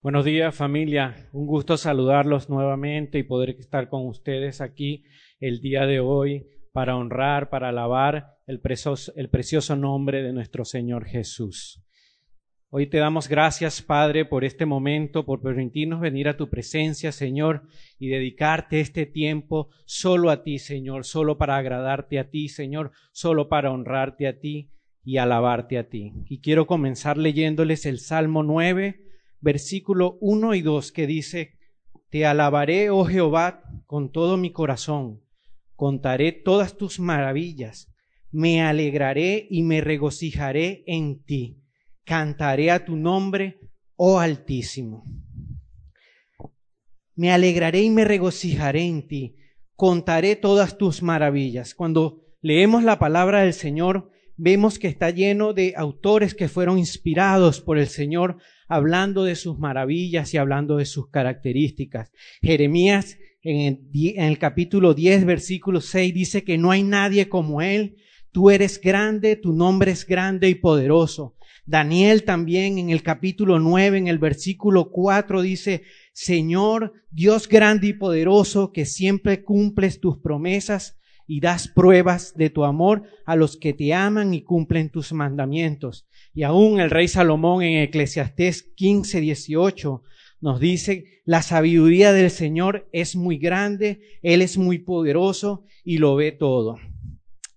Buenos días familia, un gusto saludarlos nuevamente y poder estar con ustedes aquí el día de hoy para honrar, para alabar el precioso, nombre de nuestro Señor Jesús. Hoy te damos gracias, Padre, por este momento, por permitirnos venir a tu presencia, Señor, y dedicarte este tiempo solo a ti, Señor, solo para agradarte a ti, Señor, solo para honrarte a ti y alabarte a ti. Y quiero comenzar leyéndoles el Salmo 9, versículo 1 y 2 que dice, Te alabaré, oh Jehová, con todo mi corazón, contaré todas tus maravillas, me alegraré y me regocijaré en ti, cantaré a tu nombre, oh Altísimo. Me alegraré y me regocijaré en ti, contaré todas tus maravillas. Cuando leemos la palabra del Señor, vemos que está lleno de autores que fueron inspirados por el Señor hablando de sus maravillas y hablando de sus características. Jeremías en el, capítulo 10, versículo 6 dice que no hay nadie como Él. Tú eres grande, tu nombre es grande y poderoso. Daniel también en el capítulo 9, en el versículo 4 dice, Señor, Dios grande y poderoso, que siempre cumples tus promesas y das pruebas de tu amor a los que te aman y cumplen tus mandamientos. Y aún el rey Salomón en Eclesiastés 15, 18 nos dice, la sabiduría del Señor es muy grande, Él es muy poderoso y lo ve todo.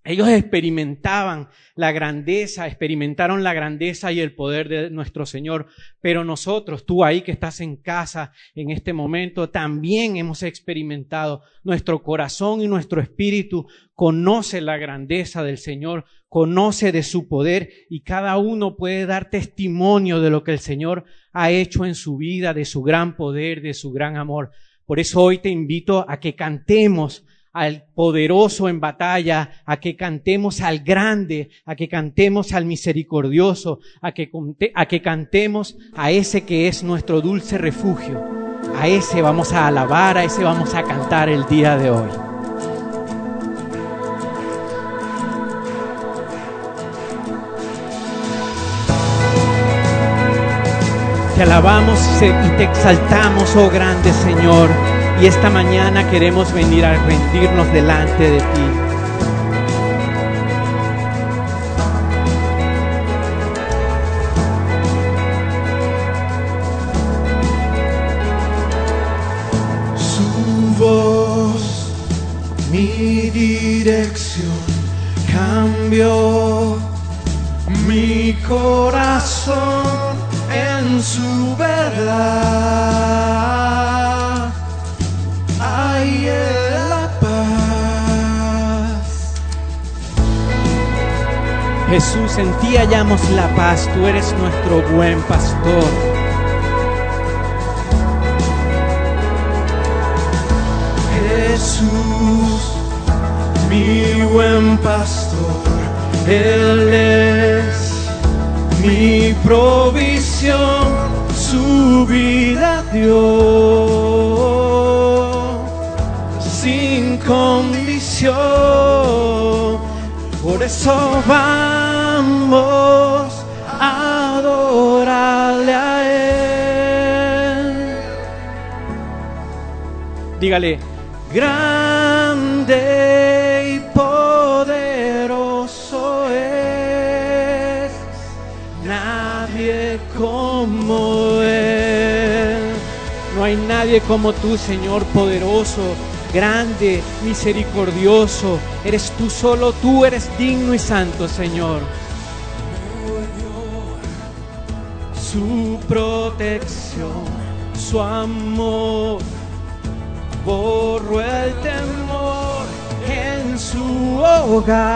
Ellos experimentaban la grandeza, experimentaron la grandeza y el poder de nuestro Señor, pero nosotros, tú ahí que estás en casa en este momento, también hemos experimentado. Nuestro corazón y nuestro espíritu conoce la grandeza del Señor, conoce de su poder y cada uno puede dar testimonio de lo que el Señor ha hecho en su vida, de su gran poder, de su gran amor. Por eso hoy te invito a que cantemos al poderoso en batalla, a que cantemos al grande, a que cantemos al misericordioso, a que, a que cantemos a ese que es nuestro dulce refugio. A ese vamos a alabar, a ese vamos a cantar el día de hoy. Te alabamos y te exaltamos, oh grande Señor. Y esta mañana queremos venir a rendirnos delante de ti. Su voz, mi dirección, cambió mi corazón en su verdad. Jesús, en ti hallamos la paz, tú eres nuestro buen pastor. Jesús, mi buen pastor, Él es mi provisión, su vida dio sin condición. Por eso va vamos a adorarle a Él. Dígale, grande y poderoso es, nadie como Él. No hay nadie como tú, Señor poderoso grande, misericordioso. Eres tú solo, tú eres digno y santo, Señor. Su protección, su amor, borró el temor en su hogar.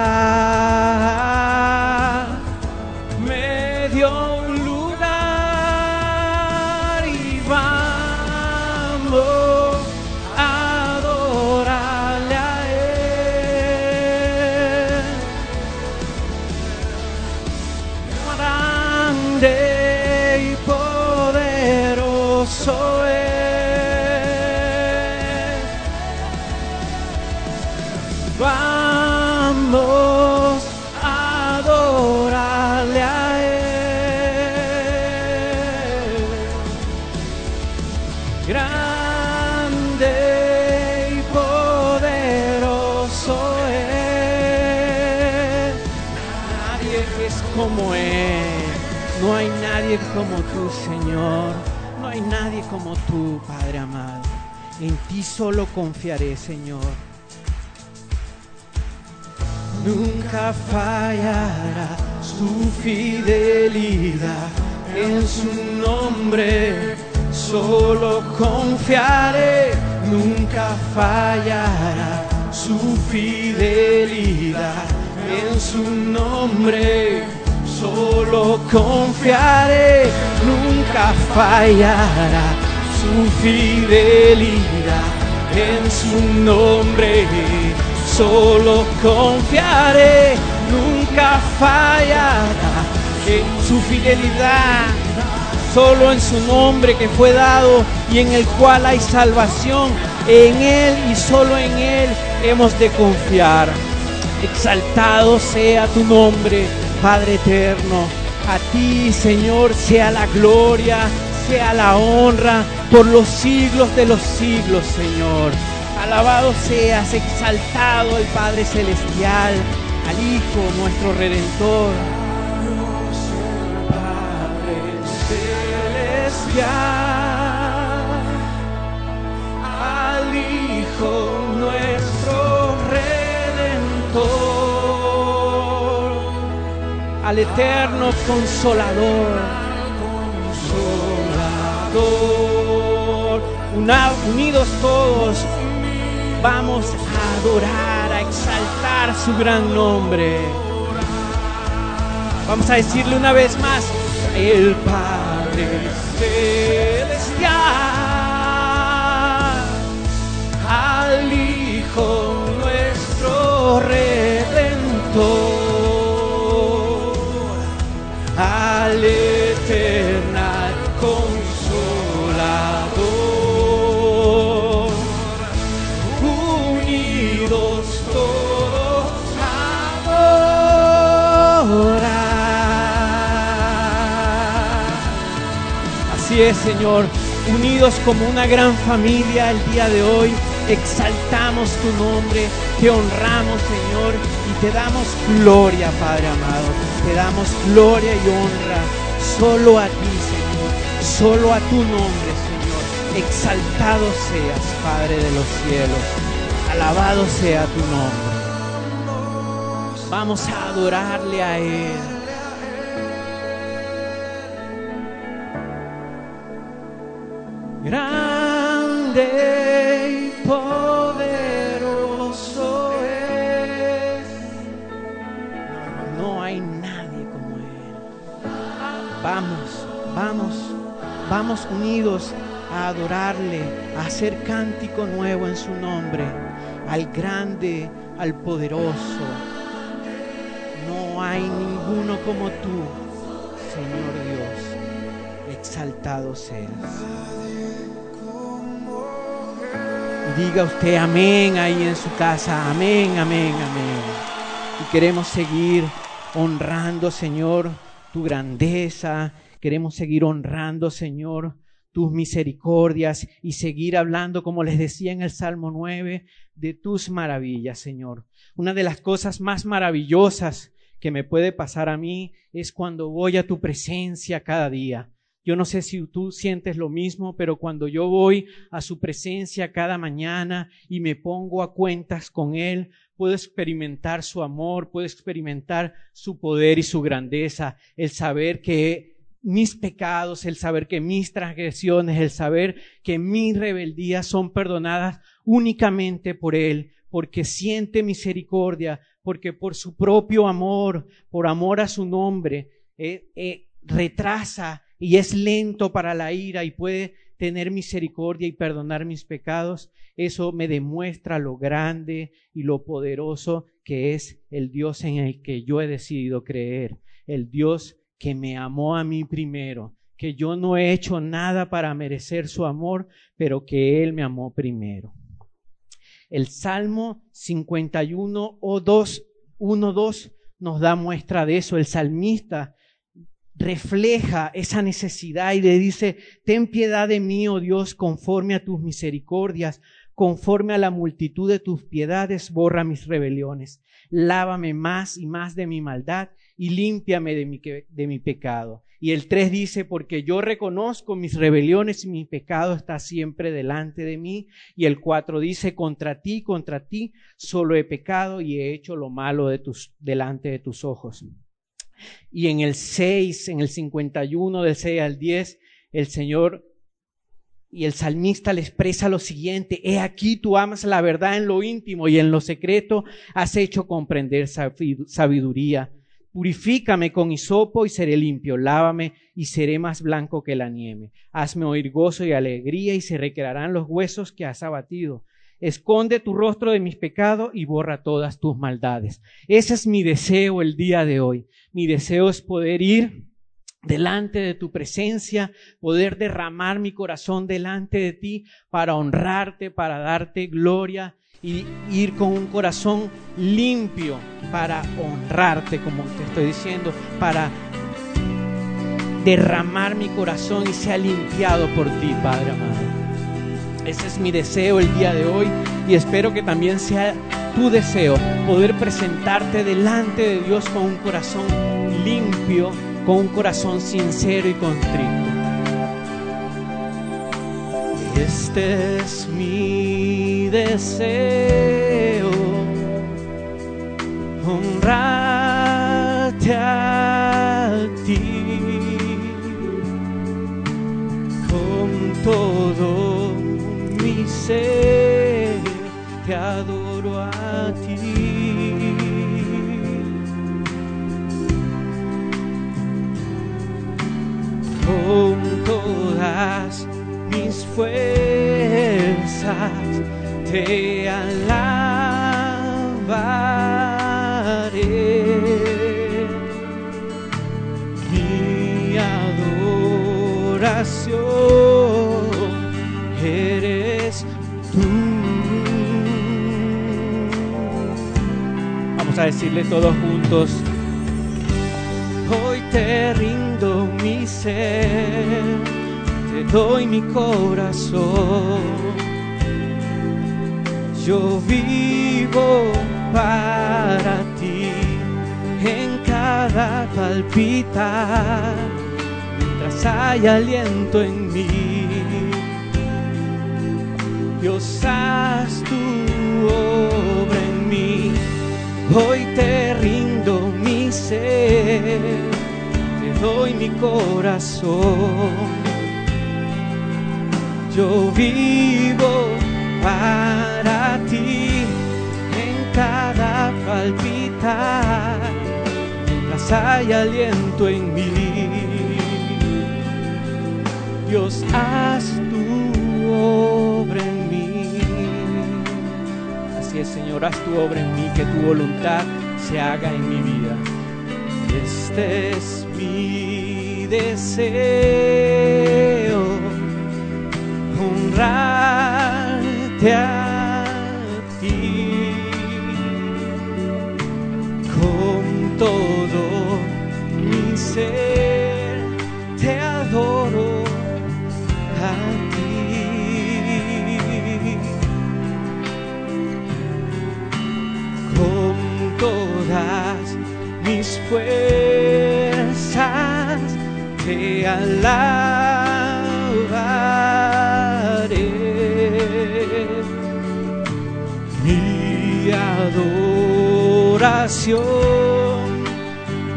Como tú, Señor. No hay nadie como tú, Padre amado. En ti solo confiaré, Señor. Nunca fallará su fidelidad en su nombre. Solo confiaré, nunca fallará su fidelidad en su nombre. Solo confiaré, nunca fallará su fidelidad en su nombre. Solo confiaré, nunca fallará en su fidelidad. Solo en su nombre que fue dado y en el cual hay salvación. En Él y solo en Él hemos de confiar. Exaltado sea tu nombre, Padre eterno. A ti, Señor, sea la gloria, sea la honra por los siglos de los siglos, Señor. Alabado seas, exaltado el Padre Celestial, al Hijo, nuestro Redentor. Padre Celestial, al Hijo, nuestro Redentor, Al eterno consolador. Unidos todos, vamos a adorar, a exaltar su gran nombre. Vamos a decirle una vez más, el Padre Celestial, al Hijo nuestro Redentor, Señor, unidos como una gran familia el día de hoy, exaltamos tu nombre, te honramos, Señor, y te damos gloria, Padre amado, te damos gloria y honra solo a ti, Señor, solo a tu nombre, Señor. Exaltado seas, Padre de los cielos, alabado sea tu nombre. Vamos a adorarle a Él. Grande y poderoso es. No hay nadie como Él. Vamos, vamos, vamos unidos a adorarle, a hacer cántico nuevo en su nombre, al grande, al poderoso. No hay ninguno como tú, Señor Dios. Exaltado seas. Diga usted amén ahí en su casa. Amén, amén, amén. Y queremos seguir honrando, Señor, tu grandeza. Queremos seguir honrando, Señor, tus misericordias y seguir hablando, como les decía en el Salmo 9, de tus maravillas, Señor. Una de las cosas más maravillosas que me puede pasar a mí es cuando voy a tu presencia cada día. Yo no sé si tú sientes lo mismo, pero cuando yo voy a su presencia cada mañana y me pongo a cuentas con Él, puedo experimentar su amor, puedo experimentar su poder y su grandeza, el saber que mis pecados, el saber que mis transgresiones, el saber que mis rebeldías son perdonadas únicamente por Él, porque siente misericordia, porque por su propio amor, por amor a su nombre, eh, eh, retrasa y es lento para la ira y puede tener misericordia y perdonar mis pecados, eso me demuestra lo grande y lo poderoso que es el Dios en el que yo he decidido creer, el Dios que me amó a mí primero, que yo no he hecho nada para merecer su amor, pero que Él me amó primero. El Salmo 51 o 2, 1, 2 nos da muestra de eso. El salmista refleja esa necesidad y le dice, ten piedad de mí, oh Dios, conforme a tus misericordias, conforme a la multitud de tus piedades, borra mis rebeliones, lávame más y más de mi maldad y límpiame de mi, de mi pecado. Y el 3 dice, porque yo reconozco mis rebeliones y mi pecado está siempre delante de mí. Y el 4 dice, contra ti, contra ti, solo he pecado y he hecho lo malo de tus, delante de tus ojos. Y en el 6, en el 51 del 6 al 10, el Señor y el salmista le expresa lo siguiente, he aquí tú amas la verdad en lo íntimo y en lo secreto has hecho comprender sabiduría. Purifícame con hisopo y seré limpio, lávame y seré más blanco que la nieve. Hazme oír gozo y alegría y se recrearán los huesos que has abatido. Esconde tu rostro de mis pecados y borra todas tus maldades. Ese es mi deseo el día de hoy. Mi deseo es poder ir delante de tu presencia, poder derramar mi corazón delante de ti para honrarte, para darte gloria y ir con un corazón limpio para honrarte, como te estoy diciendo, para derramar mi corazón y sea limpiado por ti, Padre amado. Ese es mi deseo el día de hoy y espero que también sea tu deseo poder presentarte delante de Dios con un corazón limpio, con un corazón sincero y contrito. Este es mi deseo, honrarte a ti con todo ser, te adoro a ti. Con todas mis fuerzas te alabaré. Mi adoración Vamos a decirle todos juntos, Hoy te rindo mi ser, te doy mi corazón. Yo vivo para ti en cada palpitar, mientras hay aliento en mí. Dios, haz tu obra en mí. Hoy te rindo mi ser, te doy mi corazón. Yo vivo para ti en cada palpitar, mientras hay aliento en mí. Dios, haz es Señor, haz tu obra en mí, que tu voluntad se haga en mi vida. Este es mi deseo, honrarte a ti con todo mi ser, fuerzas te alabaré. Mi adoración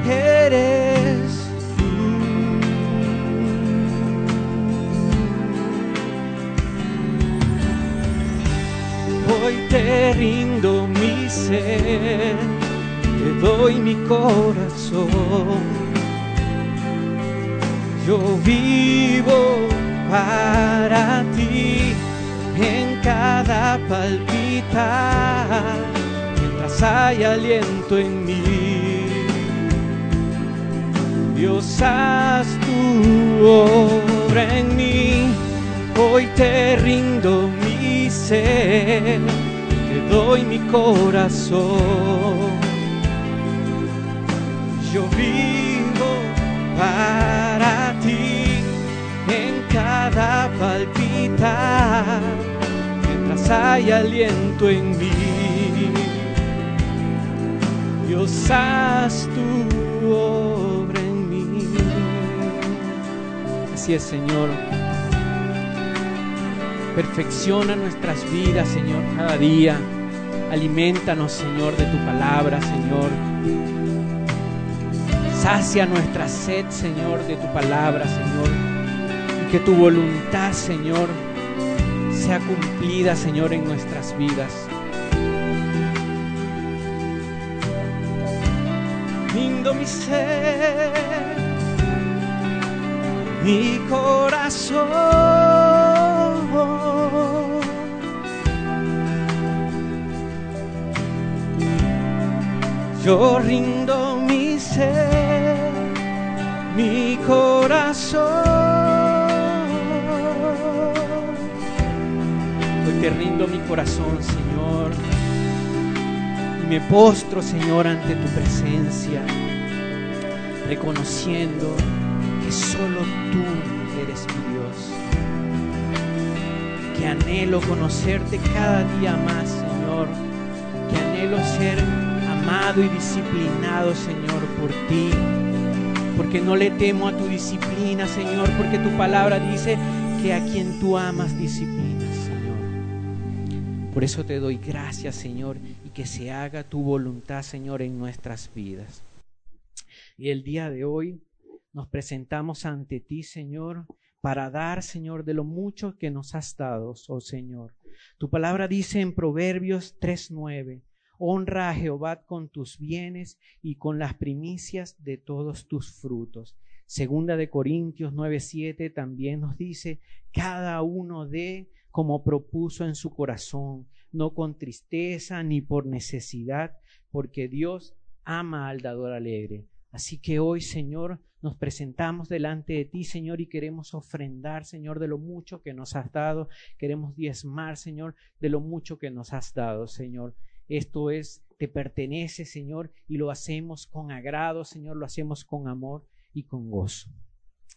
eres tú. Hoy te rindo mi ser, doy mi corazón. Yo vivo para ti en cada palpitar, mientras hay aliento en mí. Dios, haz tu obra en mí, hoy te rindo mi ser, te doy mi corazón. Para ti en cada palpitar, mientras hay aliento en mí. Dios, haz tu obra en mí. Así es, Señor. Perfecciona nuestras vidas, Señor, cada día. Alimentanos, Señor, de tu palabra, Señor. Sacia nuestra sed, Señor, de tu palabra, Señor. Y que tu voluntad, Señor, sea cumplida, Señor, en nuestras vidas. Lindo mi ser, mi corazón. Yo rindo mi corazón. Hoy te rindo mi corazón, Señor. Y me postro, Señor, ante tu presencia, reconociendo que solo tú eres mi Dios. Que anhelo conocerte cada día más, Señor. Que anhelo ser amado y disciplinado, Señor, por ti. Porque no le temo a tu disciplina, Señor, porque tu palabra dice que a quien tú amas disciplinas, Señor. Por eso te doy gracias, Señor, y que se haga tu voluntad, Señor, en nuestras vidas. Y el día de hoy nos presentamos ante ti, Señor, para dar, Señor, de lo mucho que nos has dado, oh Señor. Tu palabra dice en Proverbios 3:9, Honra a Jehová con tus bienes y con las primicias de todos tus frutos. Segunda de Corintios 9:7 también nos dice, cada uno dé como propuso en su corazón, no con tristeza ni por necesidad, porque Dios ama al dador alegre. Así que hoy, Señor, nos presentamos delante de ti, Señor, y queremos ofrendar, Señor, de lo mucho que nos has dado. Queremos diezmar, Señor, de lo mucho que nos has dado, Señor. Esto es, te pertenece, Señor, y lo hacemos con agrado, Señor, lo hacemos con amor y con gozo.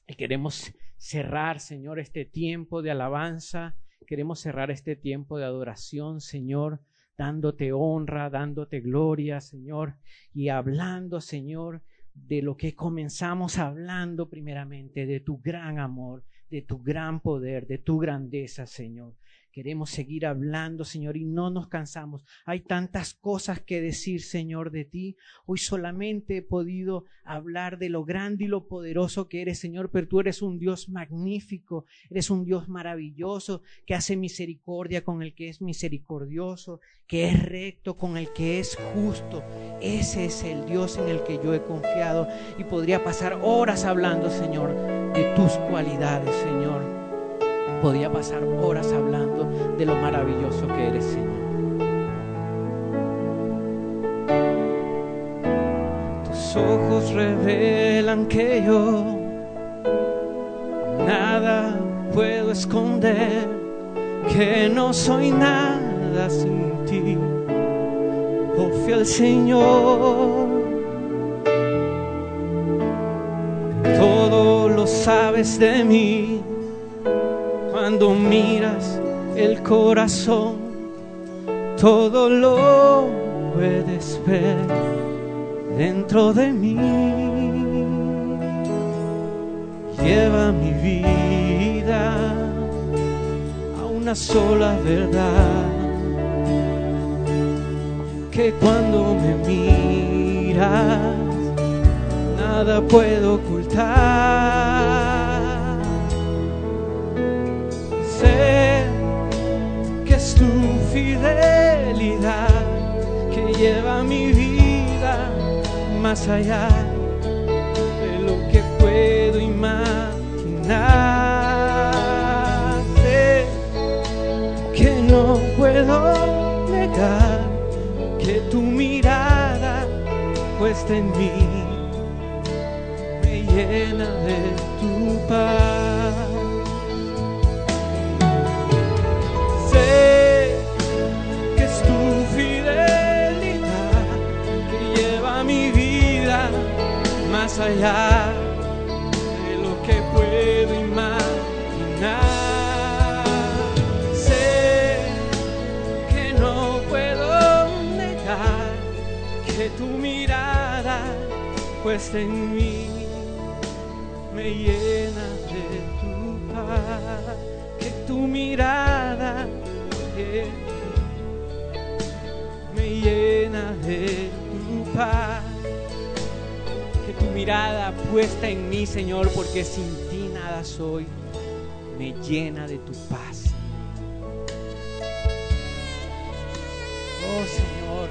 Y queremos cerrar, Señor, este tiempo de alabanza, queremos cerrar este tiempo de adoración, Señor, dándote honra, dándote gloria, Señor, y hablando, Señor, de lo que comenzamos hablando primeramente, de tu gran amor, de tu gran poder, de tu grandeza, Señor. Queremos seguir hablando, Señor, y no nos cansamos. Hay tantas cosas que decir, Señor, de ti. Hoy solamente he podido hablar de lo grande y lo poderoso que eres, Señor, pero tú eres un Dios magnífico, eres un Dios maravilloso, que hace misericordia con el que es misericordioso, que es recto con el que es justo. Ese es el Dios en el que yo he confiado y podría pasar horas hablando, Señor, de tus cualidades, Señor podía pasar horas hablando de lo maravilloso que eres, Señor. Tus ojos revelan que yo nada puedo esconder, que no soy nada sin ti, oh fiel Señor. Todo lo sabes de mí cuando miras el corazón, todo lo puedes ver dentro de mí. Lleva mi vida a una sola verdad, que cuando me miras, nada puedo ocultar fidelidad que lleva mi vida más allá de lo que puedo imaginar. Que no puedo negar que tu mirada puesta en mí me llena de tu paz. allá de lo que puedo imaginar. Sé que no puedo negar que tu mirada puesta en mí me llena de tu paz, que tu mirada me llena de tu paz mirada puesta en mí, Señor, porque sin ti nada soy, me llena de tu paz. Oh Señor,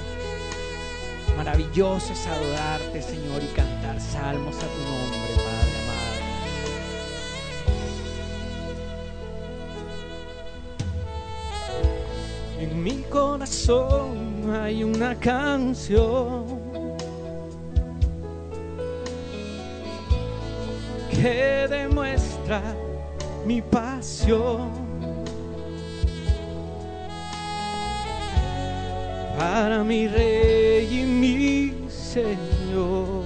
maravilloso es adorarte, Señor, y cantar salmos a tu nombre, Padre amado. En mi corazón hay una canción que demuestra mi pasión. para mi rey y mi Señor.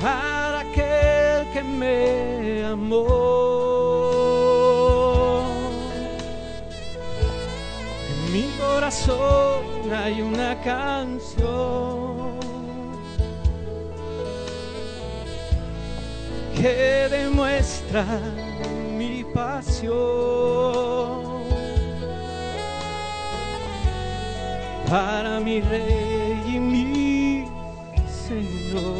Para aquel que me amó. En mi corazón hay una canción que demuestra mi pasión. para mi rey y mi Señor.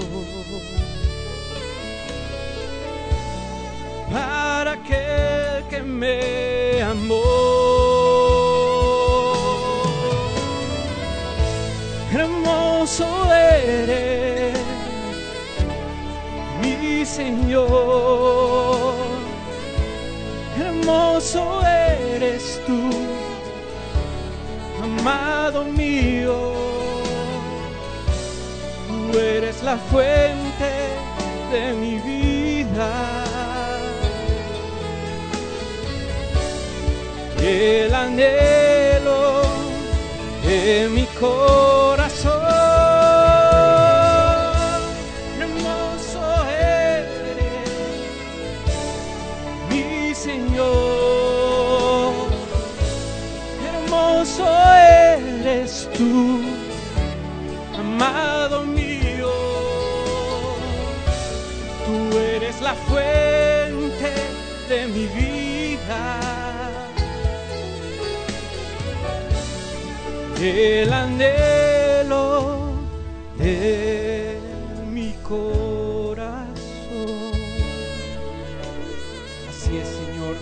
Para aquel que me amó. Hermoso eres, Señor. Hermoso eres tú amado mío, tú eres la fuente de mi vida. El anhelo de mi corazón. El anhelo de mi corazón. Así es, Señor.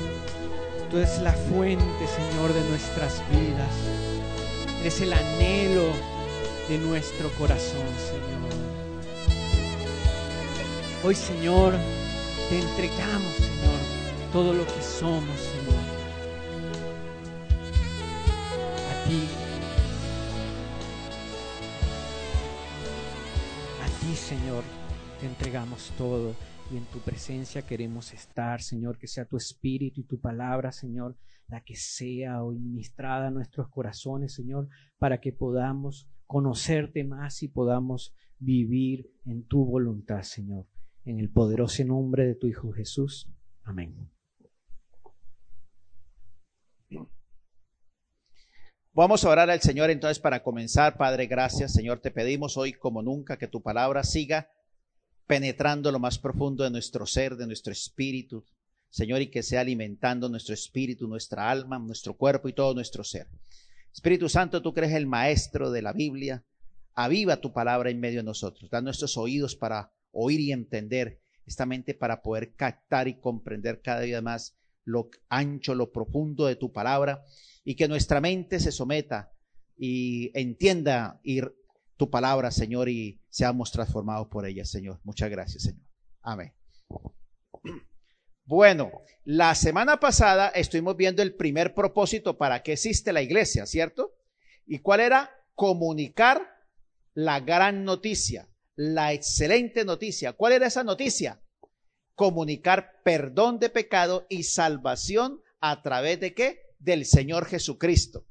Tú eres la fuente, Señor, de nuestras vidas es el anhelo de nuestro corazón, Señor. Hoy, Señor, te entregamos, Señor, todo lo que somos, Señor. Todo y en tu presencia queremos estar, Señor, que sea tu espíritu y tu palabra, Señor, la que sea hoy ministrada a nuestros corazones, Señor, para que podamos conocerte más y podamos vivir en tu voluntad, Señor. En el poderoso nombre de tu Hijo Jesús. Amén. Vamos a orar al Señor entonces para comenzar. Padre, gracias. Señor, te pedimos hoy como nunca que tu palabra siga penetrando lo más profundo de nuestro ser, de nuestro espíritu, Señor, y que sea alimentando nuestro espíritu, nuestra alma, nuestro cuerpo y todo nuestro ser. Espíritu Santo, tú crees el maestro de la Biblia, aviva tu palabra en medio de nosotros, da nuestros oídos para oír y entender, esta mente para poder captar y comprender cada día más lo ancho, lo profundo de tu palabra, y que nuestra mente se someta y entienda y tu palabra, Señor, y seamos transformados por ella, Señor. Muchas gracias, Señor. Amén. Bueno, la semana pasada estuvimos viendo el primer propósito para qué existe la iglesia, ¿cierto? ¿Y cuál era? Comunicar la gran noticia, la excelente noticia. ¿Cuál era esa noticia? Comunicar perdón de pecado y salvación a través de qué? Del Señor Jesucristo.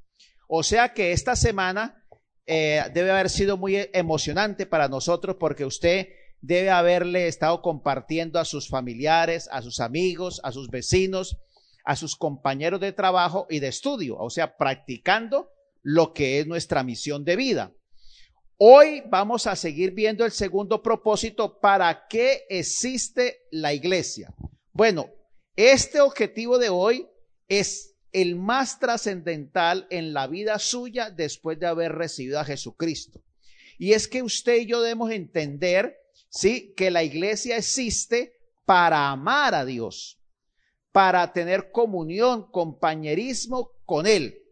O sea que esta semana eh, debe haber sido muy emocionante para nosotros porque usted debe haberle estado compartiendo a sus familiares, a sus amigos, a sus vecinos, a sus compañeros de trabajo y de estudio, o sea, practicando lo que es nuestra misión de vida. Hoy vamos a seguir viendo el segundo propósito, ¿para qué existe la iglesia? Bueno, este objetivo de hoy es el más trascendental en la vida suya después de haber recibido a Jesucristo. Y es que usted y yo debemos entender, sí, que la iglesia existe para amar a Dios, para tener comunión, compañerismo con Él,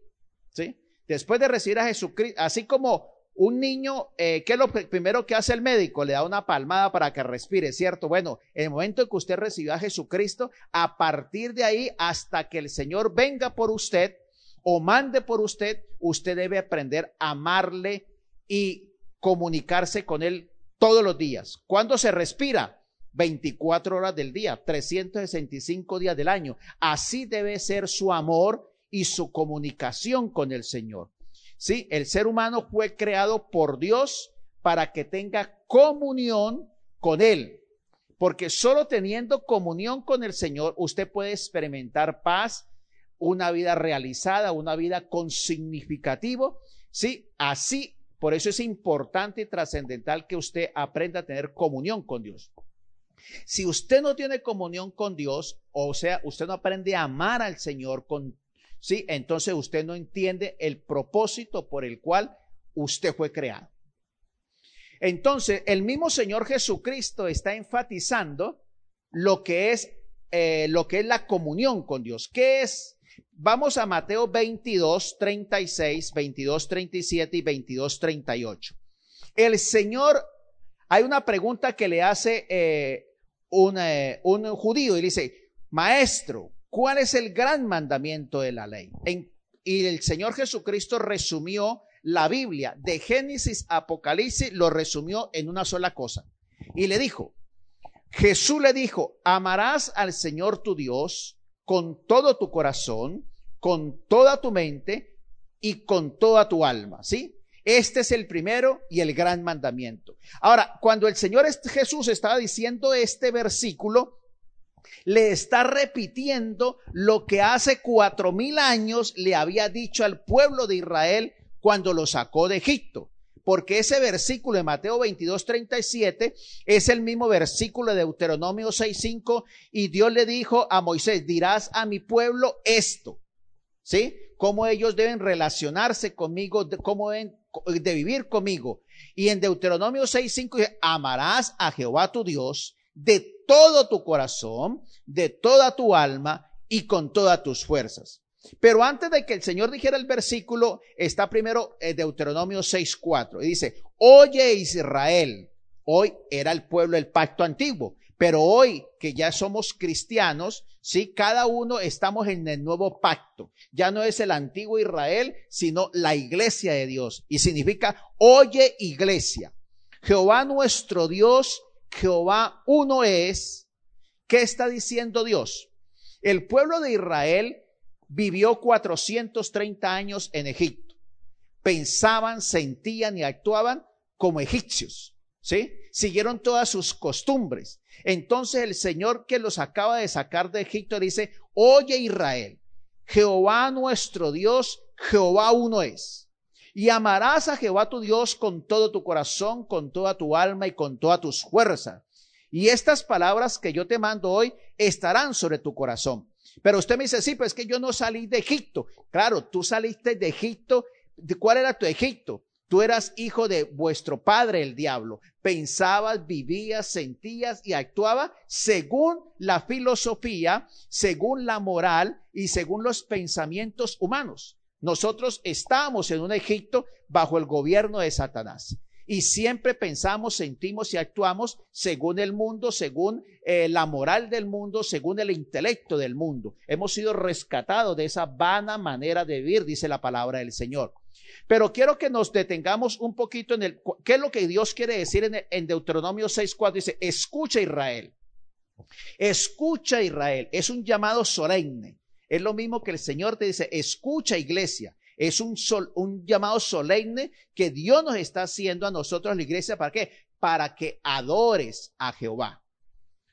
sí. Después de recibir a Jesucristo, así como un niño, eh, ¿qué es lo primero que hace el médico? Le da una palmada para que respire, ¿cierto? Bueno, en el momento en que usted recibió a Jesucristo, a partir de ahí hasta que el Señor venga por usted o mande por usted, usted debe aprender a amarle y comunicarse con Él todos los días. ¿Cuándo se respira? 24 horas del día, 365 días del año. Así debe ser su amor y su comunicación con el Señor. Sí, el ser humano fue creado por Dios para que tenga comunión con Él. Porque solo teniendo comunión con el Señor, usted puede experimentar paz, una vida realizada, una vida con significativo. Sí, así, por eso es importante y trascendental que usted aprenda a tener comunión con Dios. Si usted no tiene comunión con Dios, o sea, usted no aprende a amar al Señor con ¿sí? Entonces usted no entiende el propósito por el cual usted fue creado. Entonces, el mismo Señor Jesucristo está enfatizando lo que es eh, lo que es la comunión con Dios. ¿Qué es? Vamos a Mateo 22, 36, 22, 37 y 22, 38. El Señor, hay una pregunta que le hace eh, un, eh, un judío y dice, maestro, ¿Cuál es el gran mandamiento de la ley? y el Señor Jesucristo resumió la Biblia de Génesis a Apocalipsis, lo resumió en una sola cosa. Y le dijo, Jesús le dijo, amarás al Señor tu Dios con todo tu corazón, con toda tu mente y con toda tu alma, ¿sí? Este es el primero y el gran mandamiento. Ahora, cuando el Señor Jesús estaba diciendo este versículo, le está repitiendo lo que hace cuatro mil años le había dicho al pueblo de Israel cuando lo sacó de Egipto. Porque ese versículo de Mateo 22, 37 es el mismo versículo de Deuteronomio 6, 5 y Dios le dijo a Moisés, dirás a mi pueblo esto, ¿sí? Cómo ellos deben relacionarse conmigo, cómo deben de vivir conmigo. Y en Deuteronomio 6, 5 amarás a Jehová tu Dios de todo tu corazón, de toda tu alma y con todas tus fuerzas. Pero antes de que el Señor dijera el versículo, está primero eh, Deuteronomio 6.4 y dice, oye Israel, hoy era el pueblo del pacto antiguo, pero hoy que ya somos cristianos, sí, cada uno estamos en el nuevo pacto. Ya no es el antiguo Israel, sino la iglesia de Dios. Y significa, oye iglesia, Jehová nuestro Dios Jehová uno es, ¿qué está diciendo Dios? El pueblo de Israel vivió 430 años en Egipto. Pensaban, sentían y actuaban como egipcios, ¿sí? Siguieron todas sus costumbres. Entonces el Señor que los acaba de sacar de Egipto dice, oye Israel, Jehová nuestro Dios, Jehová uno es. Y amarás a Jehová tu Dios con todo tu corazón, con toda tu alma y con todas tus fuerzas. Y estas palabras que yo te mando hoy estarán sobre tu corazón. Pero usted me dice, sí, pues es que yo no salí de Egipto. Claro, tú saliste de Egipto. ¿De cuál era tu Egipto? Tú eras hijo de vuestro padre, el diablo. Pensabas, vivías, sentías y actuabas según la filosofía, según la moral y según los pensamientos humanos. Nosotros estamos en un Egipto bajo el gobierno de Satanás. Y siempre pensamos, sentimos y actuamos según el mundo, según eh, la moral del mundo, según el intelecto del mundo. Hemos sido rescatados de esa vana manera de vivir, dice la palabra del Señor. Pero quiero que nos detengamos un poquito en el, ¿qué es lo que Dios quiere decir en, en Deuteronomio 6.4? Dice, escucha Israel. Escucha Israel. Es un llamado solemne. Es lo mismo que el Señor te dice, escucha iglesia. Es un, sol, un llamado solemne que Dios nos está haciendo a nosotros, la iglesia, ¿para qué? Para que adores a Jehová.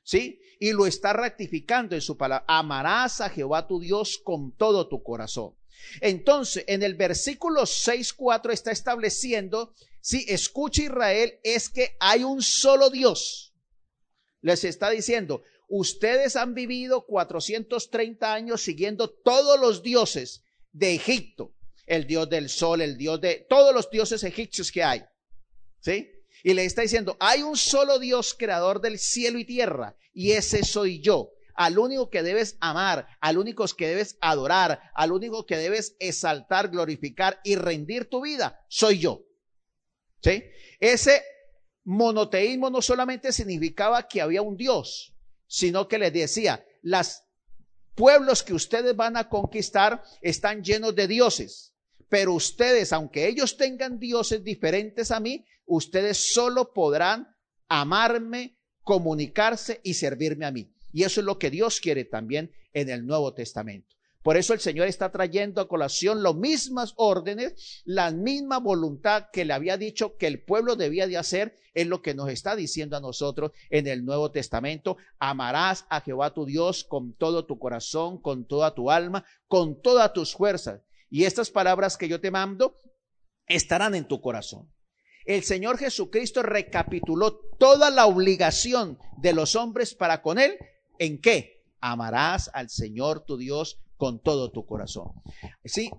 ¿Sí? Y lo está ratificando en su palabra. Amarás a Jehová tu Dios con todo tu corazón. Entonces, en el versículo 6.4 está estableciendo Sí, escucha Israel, es que hay un solo Dios. Les está diciendo, ustedes han vivido 430 años siguiendo todos los dioses de Egipto, el dios del sol, el dios de todos los dioses egipcios que hay. ¿Sí? Y le está diciendo, hay un solo Dios creador del cielo y tierra, y ese soy yo. Al único que debes amar, al único que debes adorar, al único que debes exaltar, glorificar y rendir tu vida, soy yo. ¿Sí? Ese monoteísmo no solamente significaba que había un Dios, sino que les decía, los pueblos que ustedes van a conquistar están llenos de dioses, pero ustedes, aunque ellos tengan dioses diferentes a mí, ustedes solo podrán amarme, comunicarse y servirme a mí. Y eso es lo que Dios quiere también en el Nuevo Testamento. Por eso el Señor está trayendo a colación las mismas órdenes, la misma voluntad que le había dicho que el pueblo debía de hacer, es lo que nos está diciendo a nosotros en el Nuevo Testamento. Amarás a Jehová tu Dios con todo tu corazón, con toda tu alma, con todas tus fuerzas. Y estas palabras que yo te mando estarán en tu corazón. El Señor Jesucristo recapituló toda la obligación de los hombres para con Él. ¿En qué? Amarás al Señor tu Dios con todo tu corazón. Sí,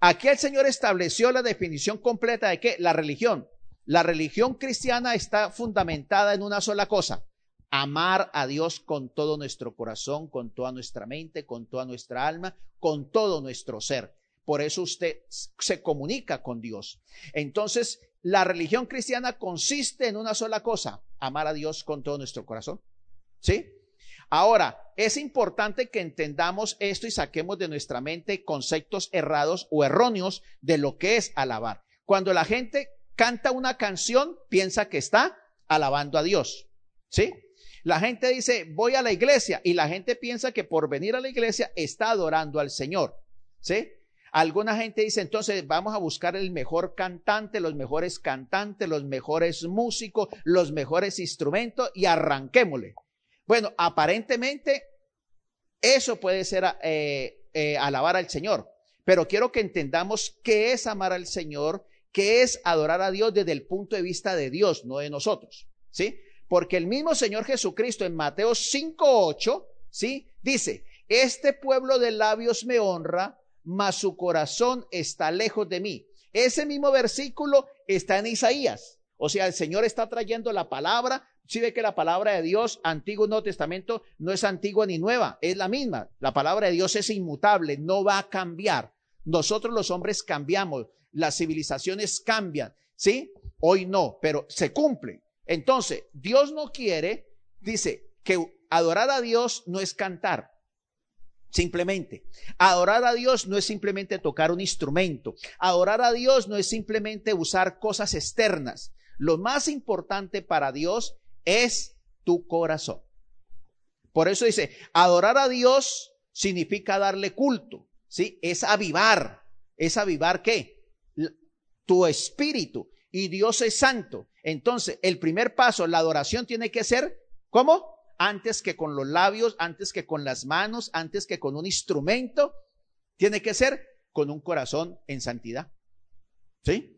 aquí el Señor estableció la definición completa de qué? La religión. La religión cristiana está fundamentada en una sola cosa, amar a Dios con todo nuestro corazón, con toda nuestra mente, con toda nuestra alma, con todo nuestro ser. Por eso usted se comunica con Dios. Entonces, la religión cristiana consiste en una sola cosa, amar a Dios con todo nuestro corazón. ¿Sí? Ahora, es importante que entendamos esto y saquemos de nuestra mente conceptos errados o erróneos de lo que es alabar. Cuando la gente canta una canción, piensa que está alabando a Dios. ¿Sí? La gente dice, voy a la iglesia y la gente piensa que por venir a la iglesia está adorando al Señor. ¿Sí? Alguna gente dice, entonces vamos a buscar el mejor cantante, los mejores cantantes, los mejores músicos, los mejores instrumentos y arranquémosle. Bueno, aparentemente eso puede ser eh, eh, alabar al Señor, pero quiero que entendamos qué es amar al Señor, qué es adorar a Dios desde el punto de vista de Dios, no de nosotros, ¿sí? Porque el mismo Señor Jesucristo en Mateo 5:8, ¿sí? Dice, "Este pueblo de labios me honra, mas su corazón está lejos de mí." Ese mismo versículo está en Isaías. O sea, el Señor está trayendo la palabra si ve que la palabra de Dios, Antiguo y Nuevo Testamento, no es antigua ni nueva, es la misma. La palabra de Dios es inmutable, no va a cambiar. Nosotros los hombres cambiamos, las civilizaciones cambian, ¿sí? Hoy no, pero se cumple. Entonces, Dios no quiere, dice, que adorar a Dios no es cantar. Simplemente, adorar a Dios no es simplemente tocar un instrumento. Adorar a Dios no es simplemente usar cosas externas. Lo más importante para Dios es tu corazón. Por eso dice, adorar a Dios significa darle culto, ¿sí? Es avivar. ¿Es avivar qué? Tu espíritu. Y Dios es santo. Entonces, el primer paso, la adoración tiene que ser, ¿cómo? Antes que con los labios, antes que con las manos, antes que con un instrumento, tiene que ser con un corazón en santidad. ¿Sí?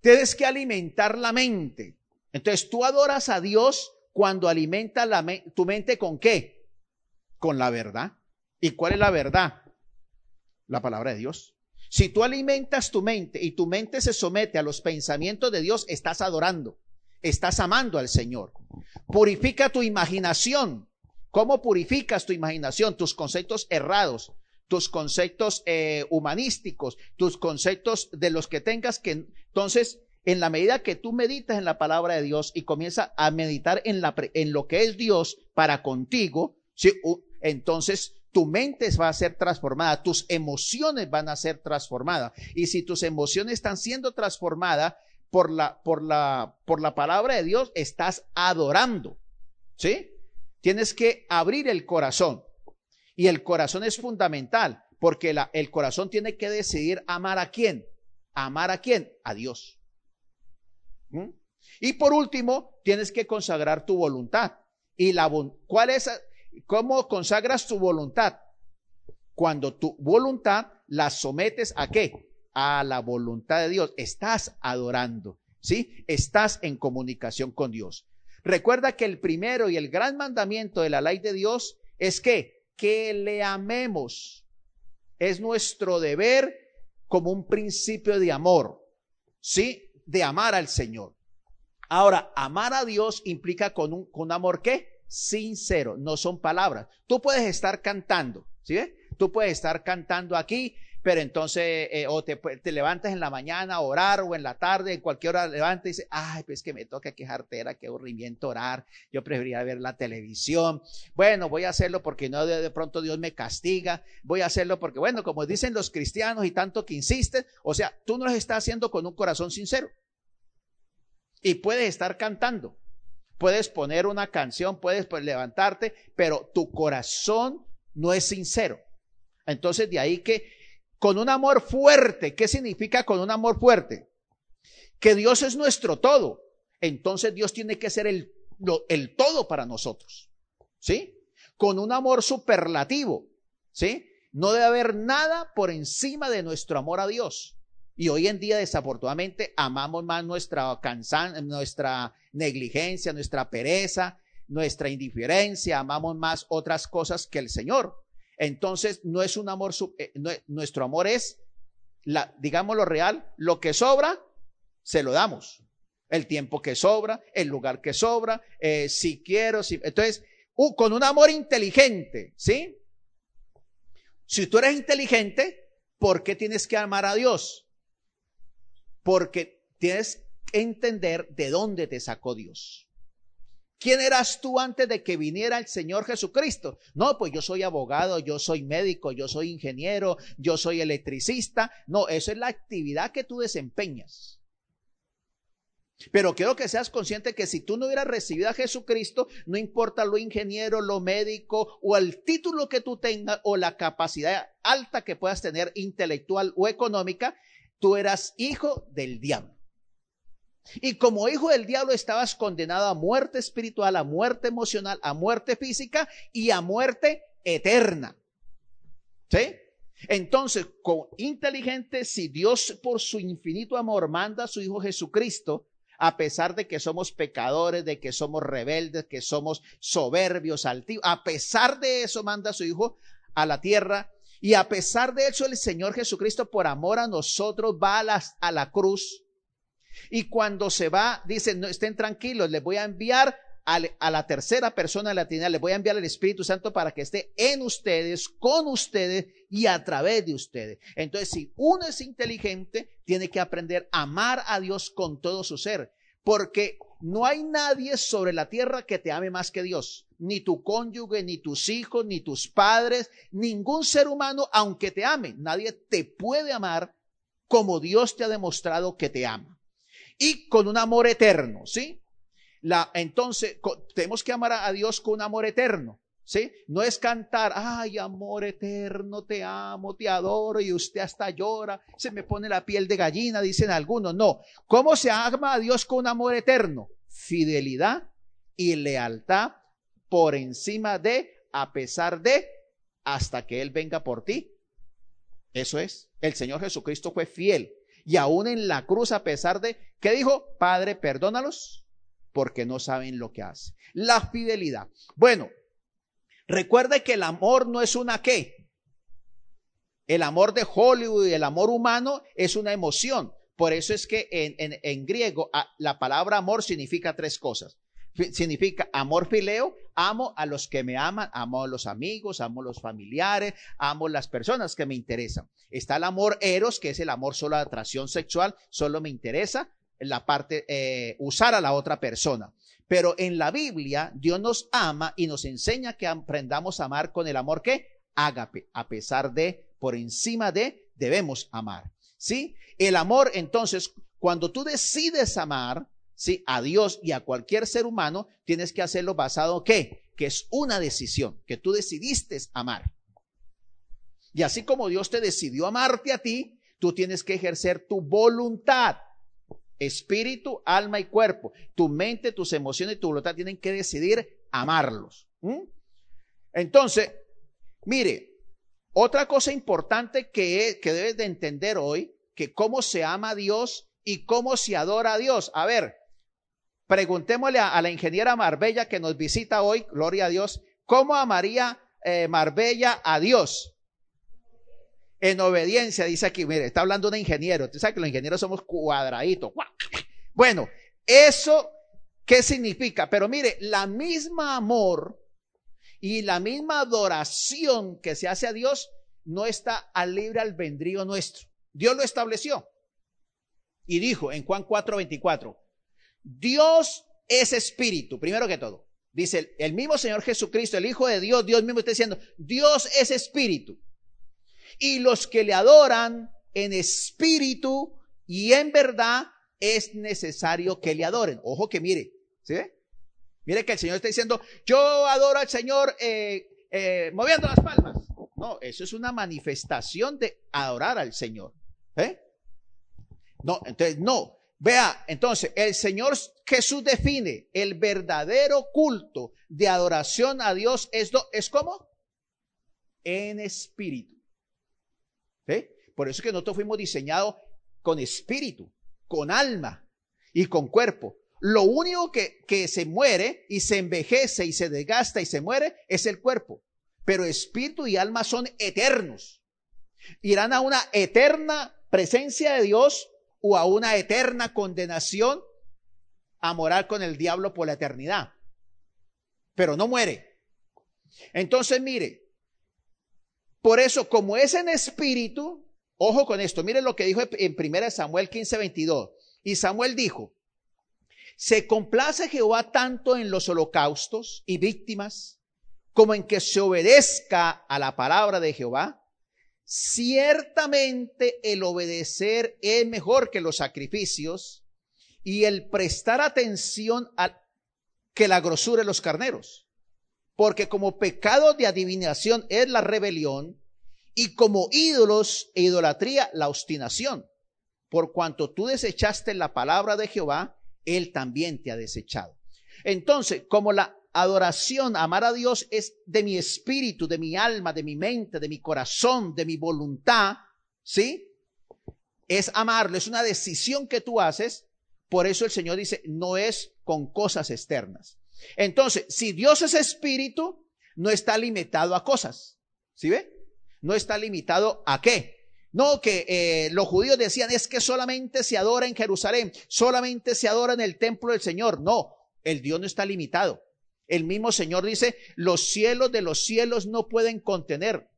Tienes que alimentar la mente. Entonces tú adoras a Dios cuando alimenta la tu mente con qué? Con la verdad. ¿Y cuál es la verdad? La palabra de Dios. Si tú alimentas tu mente y tu mente se somete a los pensamientos de Dios, estás adorando, estás amando al Señor. Purifica tu imaginación. ¿Cómo purificas tu imaginación? Tus conceptos errados, tus conceptos eh, humanísticos, tus conceptos de los que tengas que entonces en la medida que tú meditas en la palabra de Dios y comienzas a meditar en, lo que es Dios para contigo, entonces tu mente va a ser transformada, tus emociones van a ser transformadas. Y si tus emociones están siendo transformadas por la, por la, por la palabra de Dios, estás adorando. ¿Sí? Tienes que abrir el corazón. Y el corazón es fundamental, porque el corazón tiene que decidir amar a quién. ¿Amar a quién? A Dios. ¿Mm? Y por último, tienes que consagrar tu voluntad. ¿Y la cuál es cómo consagras tu voluntad? Cuando tu voluntad la sometes a qué? A la voluntad de Dios. Estás adorando. ¿sí? Estás en comunicación con Dios. Recuerda que el primero y el gran mandamiento de la ley de Dios es que, que le amemos. Es nuestro deber como un principio de amor, ¿sí? De amar al Señor. Ahora, amar a Dios implica con un, con amor qué? Sincero, no son palabras. Tú puedes estar cantando, ¿sí? Tú puedes estar cantando aquí, pero entonces eh, o te, te, levantas en la mañana a orar o en la tarde, en cualquier hora levantas y dices, ay, pues que me toca que jartera, qué aburrimiento orar, yo preferiría ver la televisión. Bueno, voy a hacerlo porque no de, de, pronto Dios me castiga, voy a hacerlo porque, bueno, como dicen los cristianos y tanto que insisten, o sea, tú no lo estás haciendo con un corazón sincero. Y puedes estar cantando, puedes poner una canción, puedes pues, levantarte, pero tu corazón no es sincero. Entonces de ahí que con un amor fuerte. ¿Qué significa con un amor fuerte? Que Dios es nuestro todo. Entonces Dios tiene que ser el, el todo para nosotros. ¿Sí? Con un amor superlativo. ¿Sí? No debe haber nada por encima de nuestro amor a Dios. Y hoy en día, desafortunadamente, amamos más nuestra cansan nuestra negligencia, nuestra pereza, nuestra indiferencia, amamos más otras cosas que el Señor. Entonces, no es un amor, eh, nuestro amor es, la, digamos lo real, lo que sobra, se lo damos. El tiempo que sobra, el lugar que sobra, eh, si quiero, si, entonces, con un amor inteligente, ¿sí? Si tú eres inteligente, ¿por qué tienes que amar a Dios? Porque tienes que entender de dónde te sacó Dios. ¿Quién eras tú antes de que viniera el Señor Jesucristo? No, pues yo soy abogado, yo soy médico, yo soy ingeniero, yo soy electricista. No, eso es la actividad que tú desempeñas. Pero quiero que seas consciente que si tú no hubieras recibido a Jesucristo, no importa lo ingeniero, lo médico o el título que tú tengas o la capacidad alta que puedas tener intelectual o económica, tú eras hijo del diablo. Y como hijo del diablo estabas condenado a muerte espiritual, a muerte emocional, a muerte física y a muerte eterna. ¿Sí? Entonces, con inteligente, si Dios por su infinito amor manda a su Hijo Jesucristo, a pesar de que somos pecadores, de que somos rebeldes, que somos soberbios, altivos, a pesar de eso manda a su Hijo a la tierra, y a pesar de eso el Señor Jesucristo, por amor a nosotros, va a, a la cruz y cuando se va, dicen, no estén tranquilos, les voy a enviar a, la tercera persona de la Trinidad, les voy a enviar el Espíritu Santo para que esté en ustedes, con ustedes y a través de ustedes. Entonces, si uno es inteligente, tiene que aprender a amar a Dios con todo su ser, porque no hay nadie sobre la tierra que te ame más que Dios, ni tu cónyuge, ni tus hijos, ni tus padres, ningún ser humano, aunque te ame, nadie te puede amar como Dios te ha demostrado que te ama y con un amor eterno, ¿sí? La, entonces, tenemos que amar a Dios con un amor eterno, ¿sí? No es cantar, ay, amor eterno, te amo, te adoro y usted hasta llora, se me pone la piel de gallina, dicen algunos. No, ¿cómo se ama a Dios con amor eterno? Fidelidad y lealtad por encima de, a pesar de, hasta que Él venga por ti. Eso es. El Señor Jesucristo fue fiel y aún en la cruz, a pesar de, ¿qué dijo? Padre, perdónalos porque no saben lo que hacen. La fidelidad. Bueno, recuerde que el amor no es una qué. El amor de Hollywood y el amor humano es una emoción. Por eso es que en, en, en griego la palabra amor significa tres cosas significa amor fileo, amo a los que me aman, amo a los amigos, amo a los familiares, amo a las personas que me interesan. Está el amor eros, que es el amor solo de atracción sexual, solo me interesa la parte, eh, usar a la otra persona. Pero en la Biblia, Dios nos ama y nos enseña que aprendamos a amar con el amor que ágape, a pesar de, por encima de, debemos amar. ¿Sí? El amor, entonces, cuando tú decides amar, ¿sí? a Dios y a cualquier ser humano, tienes que hacerlo basado qué? Que es una decisión, que tú decidiste amar. Y así como Dios te decidió amarte a ti, tú tienes que ejercer tu voluntad. Espíritu, alma y cuerpo. Tu mente, tus emociones y tu voluntad tienen que decidir amarlos. Entonces, mire, otra cosa importante que, que debes de entender hoy, que cómo se ama a Dios y cómo se adora a Dios. A ver, preguntémosle a, la ingeniera Marbella que nos visita hoy, gloria a Dios, ¿cómo amaría eh, Marbella a Dios? En obediencia, dice aquí, mire, está hablando un ingeniero. Usted sabe que los ingenieros somos cuadraditos. Bueno, eso, ¿qué significa? Pero mire, la misma amor y la misma adoración que se hace a Dios no está al libre albedrío nuestro. Dios lo estableció. Y dijo en Juan 4:24, Dios es espíritu, primero que todo. Dice el, mismo Señor Jesucristo, el Hijo de Dios, Dios mismo está diciendo, Dios es espíritu. Y los que le adoran en espíritu y en verdad es necesario que le adoren. Ojo que mire, ¿sí Mire que el Señor está diciendo, yo adoro al Señor eh, eh, moviendo las palmas. No, eso es una manifestación de adorar al Señor. ¿eh? No, entonces no. Vea, entonces, el Señor Jesús define el verdadero culto de adoración a Dios es, es como en espíritu. Por eso es que nosotros fuimos diseñados con espíritu, con alma y con cuerpo. Lo único que, que se muere y se envejece y se desgasta y se muere es el cuerpo. Pero espíritu y alma son eternos. Irán a una eterna presencia de Dios o a una eterna condenación a morar con el diablo por la eternidad. Pero no muere. Entonces, mire, por eso, como es en espíritu, ojo con esto, mire lo que dijo en 1 Samuel 15, 22. Y Samuel dijo, se complace Jehová tanto en los holocaustos y víctimas como en que se obedezca a la palabra de Jehová. Ciertamente el obedecer es mejor que los sacrificios y el prestar atención a que la grosura de los carneros. Porque como pecado de adivinación es la rebelión y como ídolos e idolatría la obstinación. Por cuanto tú desechaste la palabra de Jehová, él también te ha desechado. Entonces, como la adoración, amar a Dios es de mi espíritu, de mi alma, de mi mente, de mi corazón, de mi voluntad, ¿sí? Es amarlo, es una decisión que tú haces. Por eso el Señor dice, no es con cosas externas. Entonces, si Dios es espíritu, no está limitado a cosas. ¿Sí ve? No está limitado a qué? No, que eh, los judíos decían es que solamente se adora en Jerusalén, solamente se adora en el templo del Señor. No, el Dios no está limitado. El mismo Señor dice, los cielos de los cielos no pueden contener.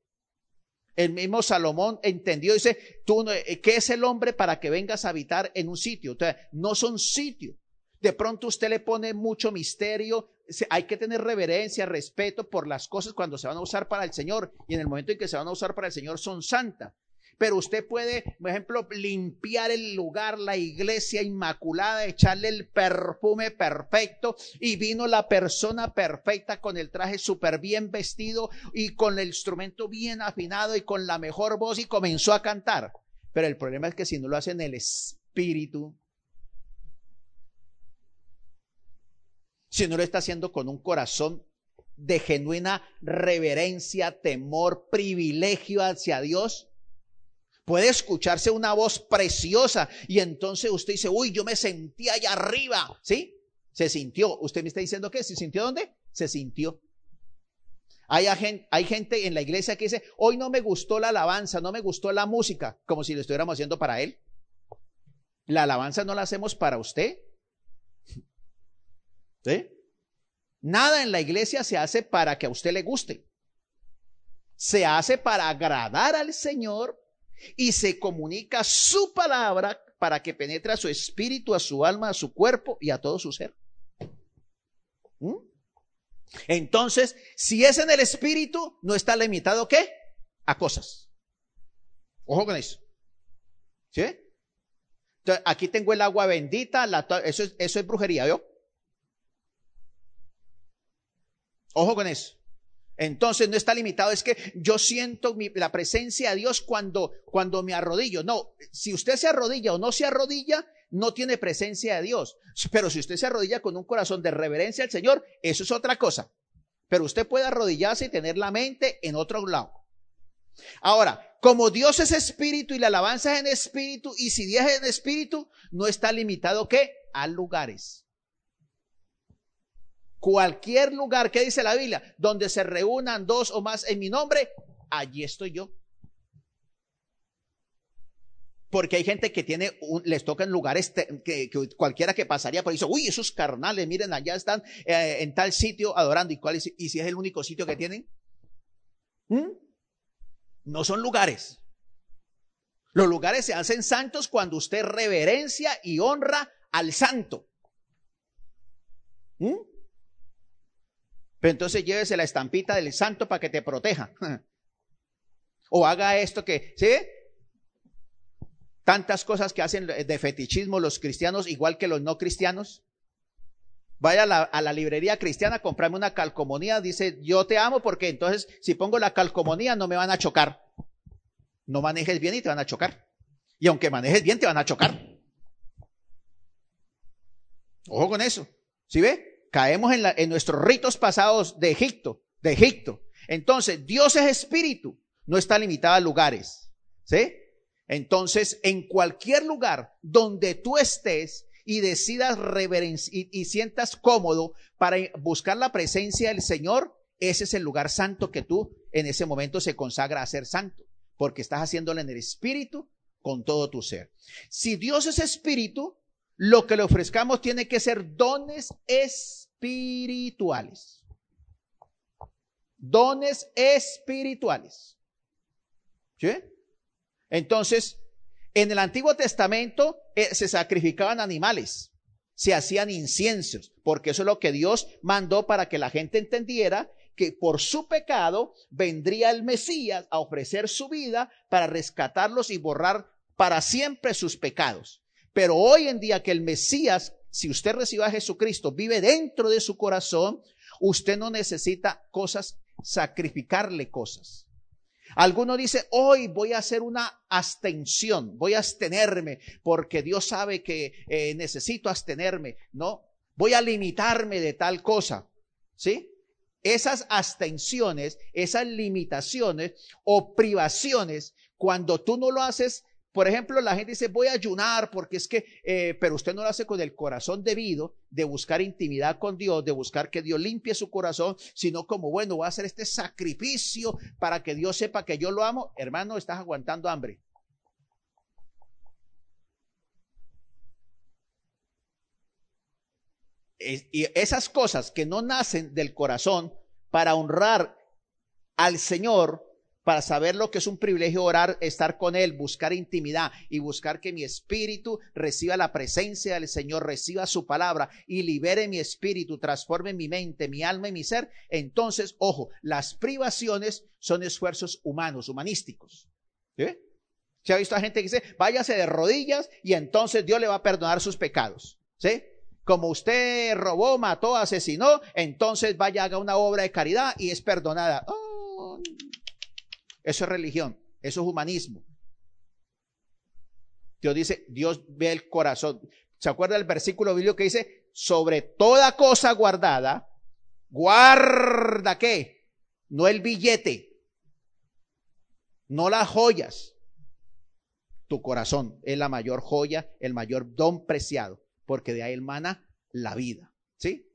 El mismo Salomón entendió, dice, tú, eh, ¿qué es el hombre para que vengas a habitar en un sitio? O sea, no son sitios. De pronto usted le pone mucho misterio, hay que tener reverencia, respeto por las cosas cuando se van a usar para el Señor y en el momento en que se van a usar para el Señor son santas pero usted puede, por ejemplo, limpiar el lugar, la iglesia inmaculada, echarle el perfume perfecto y vino la persona perfecta con el traje súper bien vestido y con el instrumento bien afinado y con la mejor voz y comenzó a cantar. Pero el problema es que si no lo hace en el espíritu, si no lo está haciendo con un corazón de genuina reverencia, temor, privilegio hacia Dios, Puede escucharse una voz preciosa y entonces usted dice, uy, yo me sentí allá arriba, ¿sí? Se sintió. ¿Usted me está diciendo qué? ¿Se sintió dónde? Se sintió. Hay, hay gente en la iglesia que dice, hoy no me gustó la alabanza, no me gustó la música, como si lo estuviéramos haciendo para él. La alabanza no la hacemos para usted. ¿Sí? Nada en la iglesia se hace para que a usted le guste. Se hace para agradar al Señor y se comunica su palabra para que penetre a su espíritu, a su alma, a su cuerpo y a todo su ser. ¿Mm? Entonces, si es en el espíritu, no está limitado ¿qué? A cosas. Ojo con eso. ¿Sí? Entonces, aquí tengo el agua bendita, eso, es, eso es brujería, ¿vio? Ojo con eso. Entonces no está limitado, es que yo siento la presencia de Dios cuando, cuando me arrodillo. No, si usted se arrodilla o no se arrodilla, no tiene presencia de Dios. Pero si usted se arrodilla con un corazón de reverencia al Señor, eso es otra cosa. Pero usted puede arrodillarse y tener la mente en otro lado. Ahora, como Dios es espíritu y la alabanza es en espíritu, y si Dios es en espíritu, no está limitado ¿qué? a lugares. Cualquier lugar, ¿qué dice la Biblia? Donde se reúnan dos o más en mi nombre, allí estoy yo. Porque hay gente que tiene, les toca en lugares que, cualquiera que pasaría por ahí dice, uy, esos carnales, miren, allá están eh, en tal sitio adorando. ¿Y, cuál ¿Y si es el único sitio que tienen? ¿Mm? No son lugares. Los lugares se hacen santos cuando usted reverencia y honra al santo. ¿Mm? Pero entonces llévese la estampita del santo para que te proteja. o haga esto que, ¿sí? tantas cosas que hacen de fetichismo los cristianos, igual que los no cristianos. Vaya a la, librería cristiana, comprarme una calcomanía, dice, yo te amo porque entonces si pongo la calcomanía no me van a chocar. No manejes bien y te van a chocar. Y aunque manejes bien, te van a chocar. Ojo con eso. ¿Sí ve? Caemos en, nuestros ritos pasados de Egipto, de Egipto. Entonces, Dios es espíritu, no está limitado a lugares. ¿Sí? Entonces, en cualquier lugar donde tú estés y decidas reverenciar y, sientas cómodo para buscar la presencia del Señor, ese es el lugar santo que tú en ese momento se consagra a ser santo, porque estás haciéndolo en el espíritu con todo tu ser. Si Dios es espíritu, lo que le ofrezcamos tiene que ser dones espirituales. Dones espirituales. ¿Sí? Entonces, en el Antiguo Testamento eh, se sacrificaban animales, se hacían inciensos, porque eso es lo que Dios mandó para que la gente entendiera que por su pecado vendría el Mesías a ofrecer su vida para rescatarlos y borrar para siempre sus pecados. Pero hoy en día que el Mesías, si usted recibe a Jesucristo, vive dentro de su corazón, usted no necesita cosas, sacrificarle cosas. Alguno dice, hoy voy a hacer una abstención, voy a abstenerme porque Dios sabe que eh, necesito abstenerme. No, voy a limitarme de tal cosa. ¿Sí? Esas abstenciones, esas limitaciones o privaciones, cuando tú no lo haces por ejemplo, la gente dice, voy a ayunar porque es que, eh, pero usted no lo hace con el corazón debido de buscar intimidad con Dios, de buscar que Dios limpie su corazón, sino como, bueno, voy a hacer este sacrificio para que Dios sepa que yo lo amo. Hermano, estás aguantando hambre. y esas cosas que no nacen del corazón para honrar al Señor, para saber lo que es un privilegio orar, estar con Él, buscar intimidad y buscar que mi espíritu reciba la presencia del Señor, reciba su palabra y libere mi espíritu, transforme mi mente, mi alma y mi ser. Entonces, ojo, las privaciones son esfuerzos humanos, humanísticos. ¿Se ha visto a gente que dice, váyase de rodillas y entonces Dios le va a perdonar sus pecados? ¿Sí? Como usted robó, mató, asesinó, entonces vaya, haga una obra de caridad y es perdonada. Oh, eso es religión, eso es humanismo. Dios dice, Dios ve el corazón. ¿Se acuerda del versículo bíblico que dice, sobre toda cosa guardada, guarda qué? No el billete, no las joyas. Tu corazón es la mayor joya, el mayor don preciado, porque de ahí emana la vida. ¿Sí?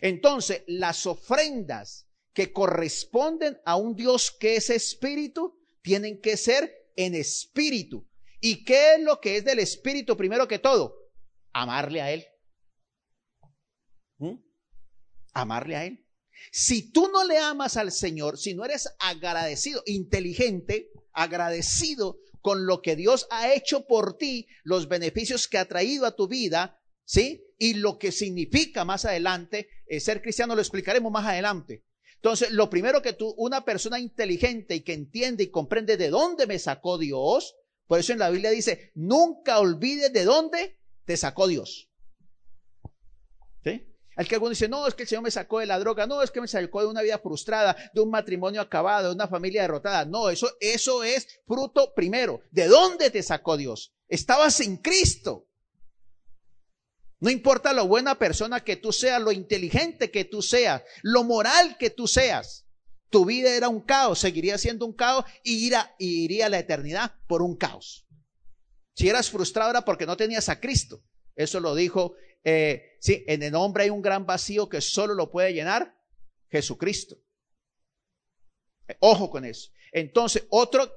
Entonces, las ofrendas que corresponden a un Dios que es espíritu, tienen que ser en espíritu. ¿Y qué es lo que es del espíritu primero que todo? Amarle a Él. ¿Mm? Amarle a Él. Si tú no le amas al Señor, si no eres agradecido, inteligente, agradecido con lo que Dios ha hecho por ti, los beneficios que ha traído a tu vida, ¿sí? Y lo que significa más adelante, eh, ser cristiano lo explicaremos más adelante. Entonces, lo primero que tú, una persona inteligente y que entiende y comprende de dónde me sacó Dios, por eso en la Biblia dice, nunca olvides de dónde te sacó Dios. ¿Sí? El que alguno dice, no, es que el Señor me sacó de la droga, no, es que me sacó de una vida frustrada, de un matrimonio acabado, de una familia derrotada. No, eso, eso es fruto primero. ¿De dónde te sacó Dios? Estabas en Cristo. No importa lo buena persona que tú seas, lo inteligente que tú seas, lo moral que tú seas. Tu vida era un caos, seguiría siendo un caos y iría a la eternidad por un caos. Si eras frustrado era porque no tenías a Cristo. Eso lo dijo, eh, sí, en el hombre hay un gran vacío que solo lo puede llenar Jesucristo. Ojo con eso. Entonces, otra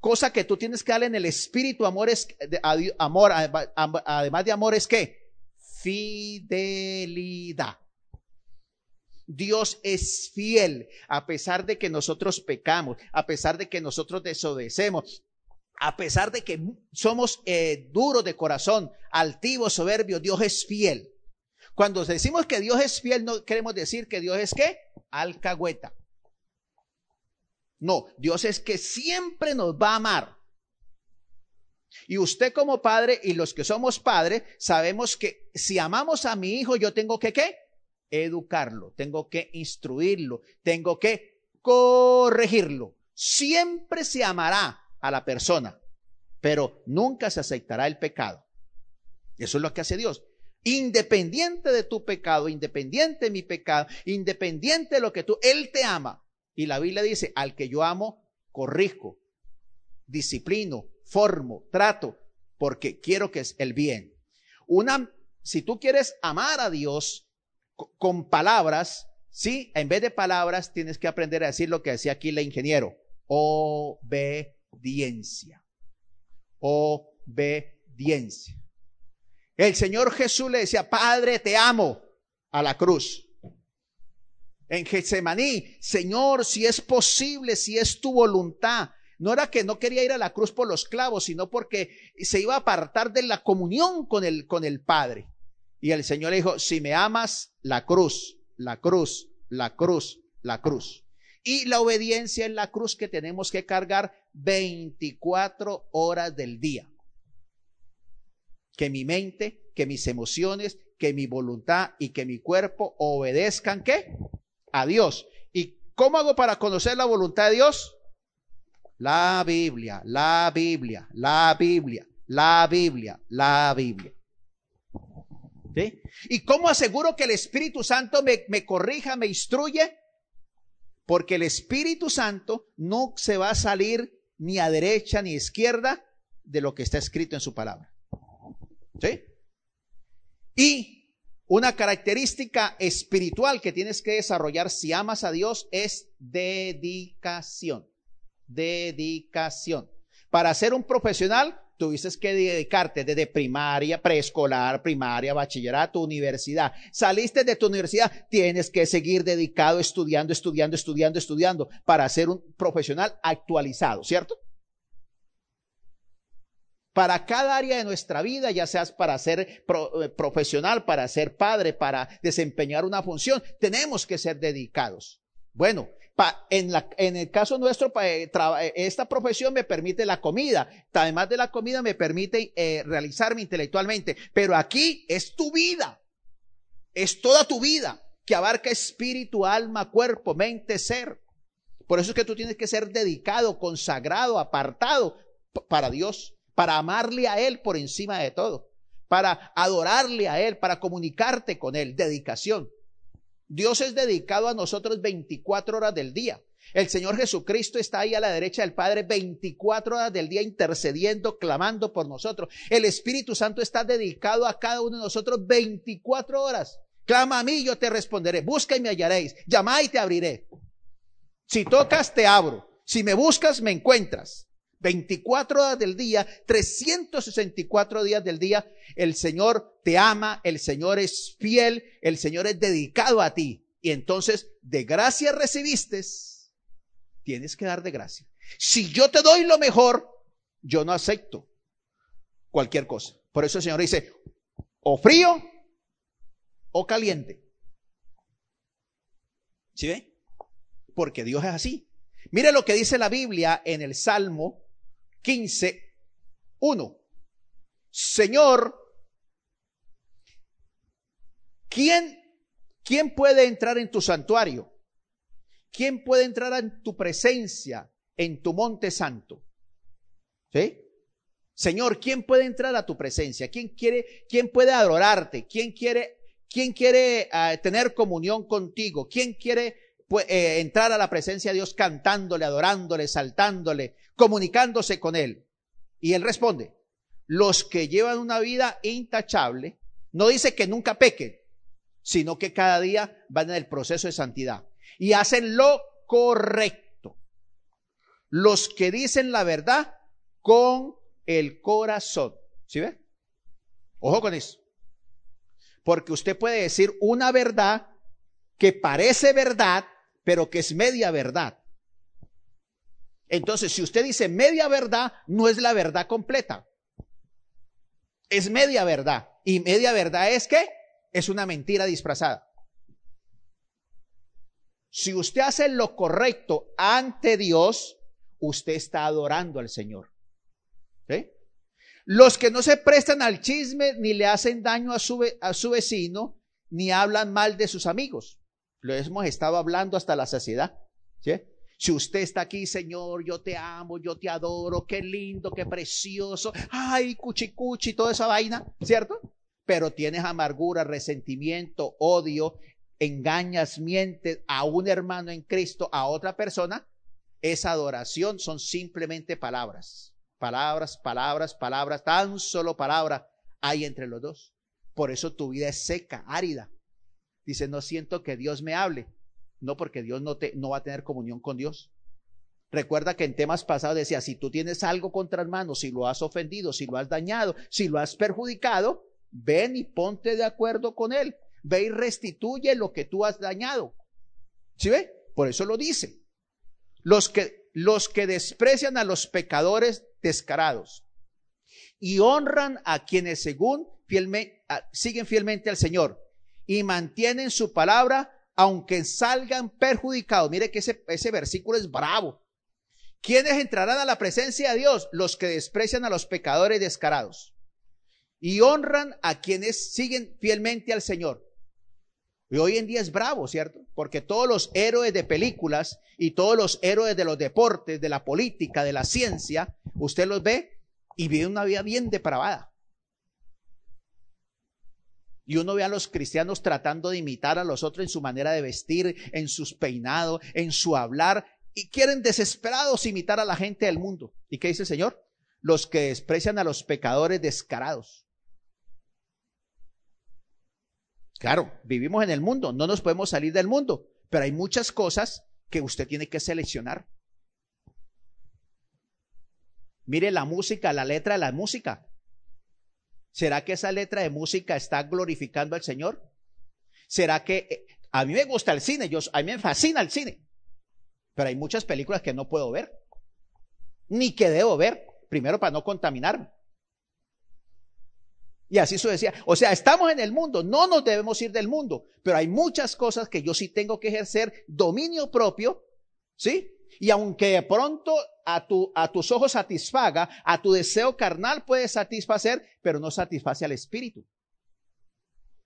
cosa que tú tienes que darle en el espíritu amor es amor, además de amor es que fidelidad. Dios es fiel a pesar de que nosotros pecamos, a pesar de que nosotros desobedecemos, a pesar de que somos eh, duros de corazón, altivos, soberbios, Dios es fiel. Cuando decimos que Dios es fiel, no queremos decir que Dios es qué? Alcahueta. No, Dios es que siempre nos va a amar. Y usted como padre y los que somos padres sabemos que si amamos a mi hijo, yo tengo que qué? Educarlo, tengo que instruirlo, tengo que corregirlo. Siempre se amará a la persona, pero nunca se aceptará el pecado. Eso es lo que hace Dios. Independiente de tu pecado, independiente de mi pecado, independiente de lo que tú, Él te ama. Y la Biblia dice, al que yo amo, corrijo, disciplino, formo, trato, porque quiero que es el bien. Una, si tú quieres amar a Dios con palabras, sí, en vez de palabras tienes que aprender a decir lo que decía aquí el ingeniero, obediencia, obediencia. El Señor Jesús le decía, Padre, te amo a la cruz en Getsemaní, Señor, si es posible, si es tu voluntad. No era que no quería ir a la cruz por los clavos, sino porque se iba a apartar de la comunión con el, con el Padre. Y el Señor le dijo, si me amas, la cruz, la cruz, la cruz, la cruz. Y la obediencia en la cruz que tenemos que cargar 24 horas del día. Que mi mente, que mis emociones, que mi voluntad y que mi cuerpo obedezcan, ¿qué? A Dios. ¿Y cómo hago para conocer la voluntad de Dios? La Biblia, la Biblia, la Biblia, la Biblia, la Biblia. ¿Sí? ¿Y cómo aseguro que el Espíritu Santo me, me corrija, me instruye? Porque el Espíritu Santo no se va a salir ni a derecha ni a izquierda de lo que está escrito en su palabra. ¿Sí? Y una característica espiritual que tienes que desarrollar si amas a Dios es dedicación. Dedicación. Para ser un profesional, tuviste que dedicarte desde primaria, preescolar, primaria, bachillerato, universidad. Saliste de tu universidad, tienes que seguir dedicado, estudiando, estudiando, estudiando, estudiando, para ser un profesional actualizado, ¿cierto? Para cada área de nuestra vida, ya seas para ser eh, profesional, para ser padre, para desempeñar una función, tenemos que ser dedicados. Bueno, en, la, en, el caso nuestro, eh, eh, esta profesión me permite la comida. Además de la comida, me permite realizarme intelectualmente. Pero aquí es tu vida. Es toda tu vida que abarca espíritu, alma, cuerpo, mente, ser. Por eso es que tú tienes que ser dedicado, consagrado, apartado para Dios para amarle a Él por encima de todo, para adorarle a Él, para comunicarte con Él, dedicación. Dios es dedicado a nosotros 24 horas del día. El Señor Jesucristo está ahí a la derecha del Padre 24 horas del día intercediendo, clamando por nosotros. El Espíritu Santo está dedicado a cada uno de nosotros 24 horas. Clama a mí, yo te responderé. Busca y me hallaréis. Llama y te abriré. Si tocas, te abro. Si me buscas, me encuentras. 24 horas del día, 364 días del día, el Señor te ama, el Señor es fiel, el Señor es dedicado a ti. Y entonces, de gracia recibiste, tienes que dar de gracia. Si yo te doy lo mejor, yo no acepto cualquier cosa. Por eso el Señor dice, o frío o caliente. ¿Sí ve? Porque Dios es así. Mire lo que dice la Biblia en el Salmo 15, 1. Señor, ¿quién, ¿quién puede entrar en tu santuario? ¿Quién puede entrar en tu presencia, en tu monte santo? ¿Sí? Señor, ¿quién puede entrar a tu presencia? ¿Quién quiere, quién puede adorarte? ¿Quién quiere, quién quiere uh, tener comunión contigo? ¿Quién quiere eh, entrar a la presencia de Dios cantándole, adorándole, saltándole, comunicándose con Él. Y Él responde, los que llevan una vida intachable, no dice que nunca pequen, sino que cada día van en el proceso de santidad y hacen lo correcto. Los que dicen la verdad con el corazón. ¿Sí ve? Ojo con eso. Porque usted puede decir una verdad que parece verdad, pero que es media verdad. Entonces, si usted dice media verdad, no es la verdad completa. Es media verdad. Y media verdad es que es una mentira disfrazada. Si usted hace lo correcto ante Dios, usted está adorando al Señor. Los que no se prestan al chisme ni le hacen daño a su, a su vecino, ni hablan mal de sus amigos. Lo hemos estado hablando hasta la saciedad. Si usted está aquí, Señor, yo te amo, yo te adoro, qué lindo, qué precioso, ay, cuchi cuchi, toda esa vaina, ¿cierto? Pero tienes amargura, resentimiento, odio, engañas, mientes a un hermano en Cristo, a otra persona, esa adoración son simplemente palabras. Palabras, palabras, palabras, tan solo palabra hay entre los dos. Por eso tu vida es seca, árida. Dice, no siento que Dios me hable. No, porque Dios no, te, no va a tener comunión con Dios. Recuerda que en temas pasados decía, si tú tienes algo contra hermano, si lo has ofendido, si lo has dañado, si lo has perjudicado, ven y ponte de acuerdo con él. Ve y restituye lo que tú has dañado. ¿Sí ve? Por eso lo dice. Los que, los que desprecian a los pecadores descarados y honran a quienes según siguen fielmente al Señor y mantienen su palabra aunque salgan perjudicados. Mire que ese, versículo es bravo. ¿Quiénes entrarán a la presencia de Dios? Los que desprecian a los pecadores descarados y honran a quienes siguen fielmente al Señor. Y hoy en día es bravo, ¿cierto? Porque todos los héroes de películas y todos los héroes de los deportes, de la política, de la ciencia, usted los ve y vive una vida bien depravada. Y uno ve a los cristianos tratando de imitar a los otros en su manera de vestir, en sus peinados, en su hablar, y quieren desesperados imitar a la gente del mundo. ¿Y qué dice el Señor? Los que desprecian a los pecadores descarados. Claro, vivimos en el mundo, no nos podemos salir del mundo, pero hay muchas cosas que usted tiene que seleccionar. Mire la música, la letra de la música. ¿Será que esa letra de música está glorificando al Señor? ¿Será que eh, a mí me gusta el cine, yo, a mí me fascina el cine, pero hay muchas películas que no puedo ver, ni que debo ver, primero para no contaminarme. Y así su decía. O sea, estamos en el mundo, no nos debemos ir del mundo, pero hay muchas cosas que yo sí tengo que ejercer dominio propio, ¿sí? Y aunque de pronto a, tu, a tus ojos satisfaga, a tu deseo carnal puede satisfacer, pero no satisface al espíritu.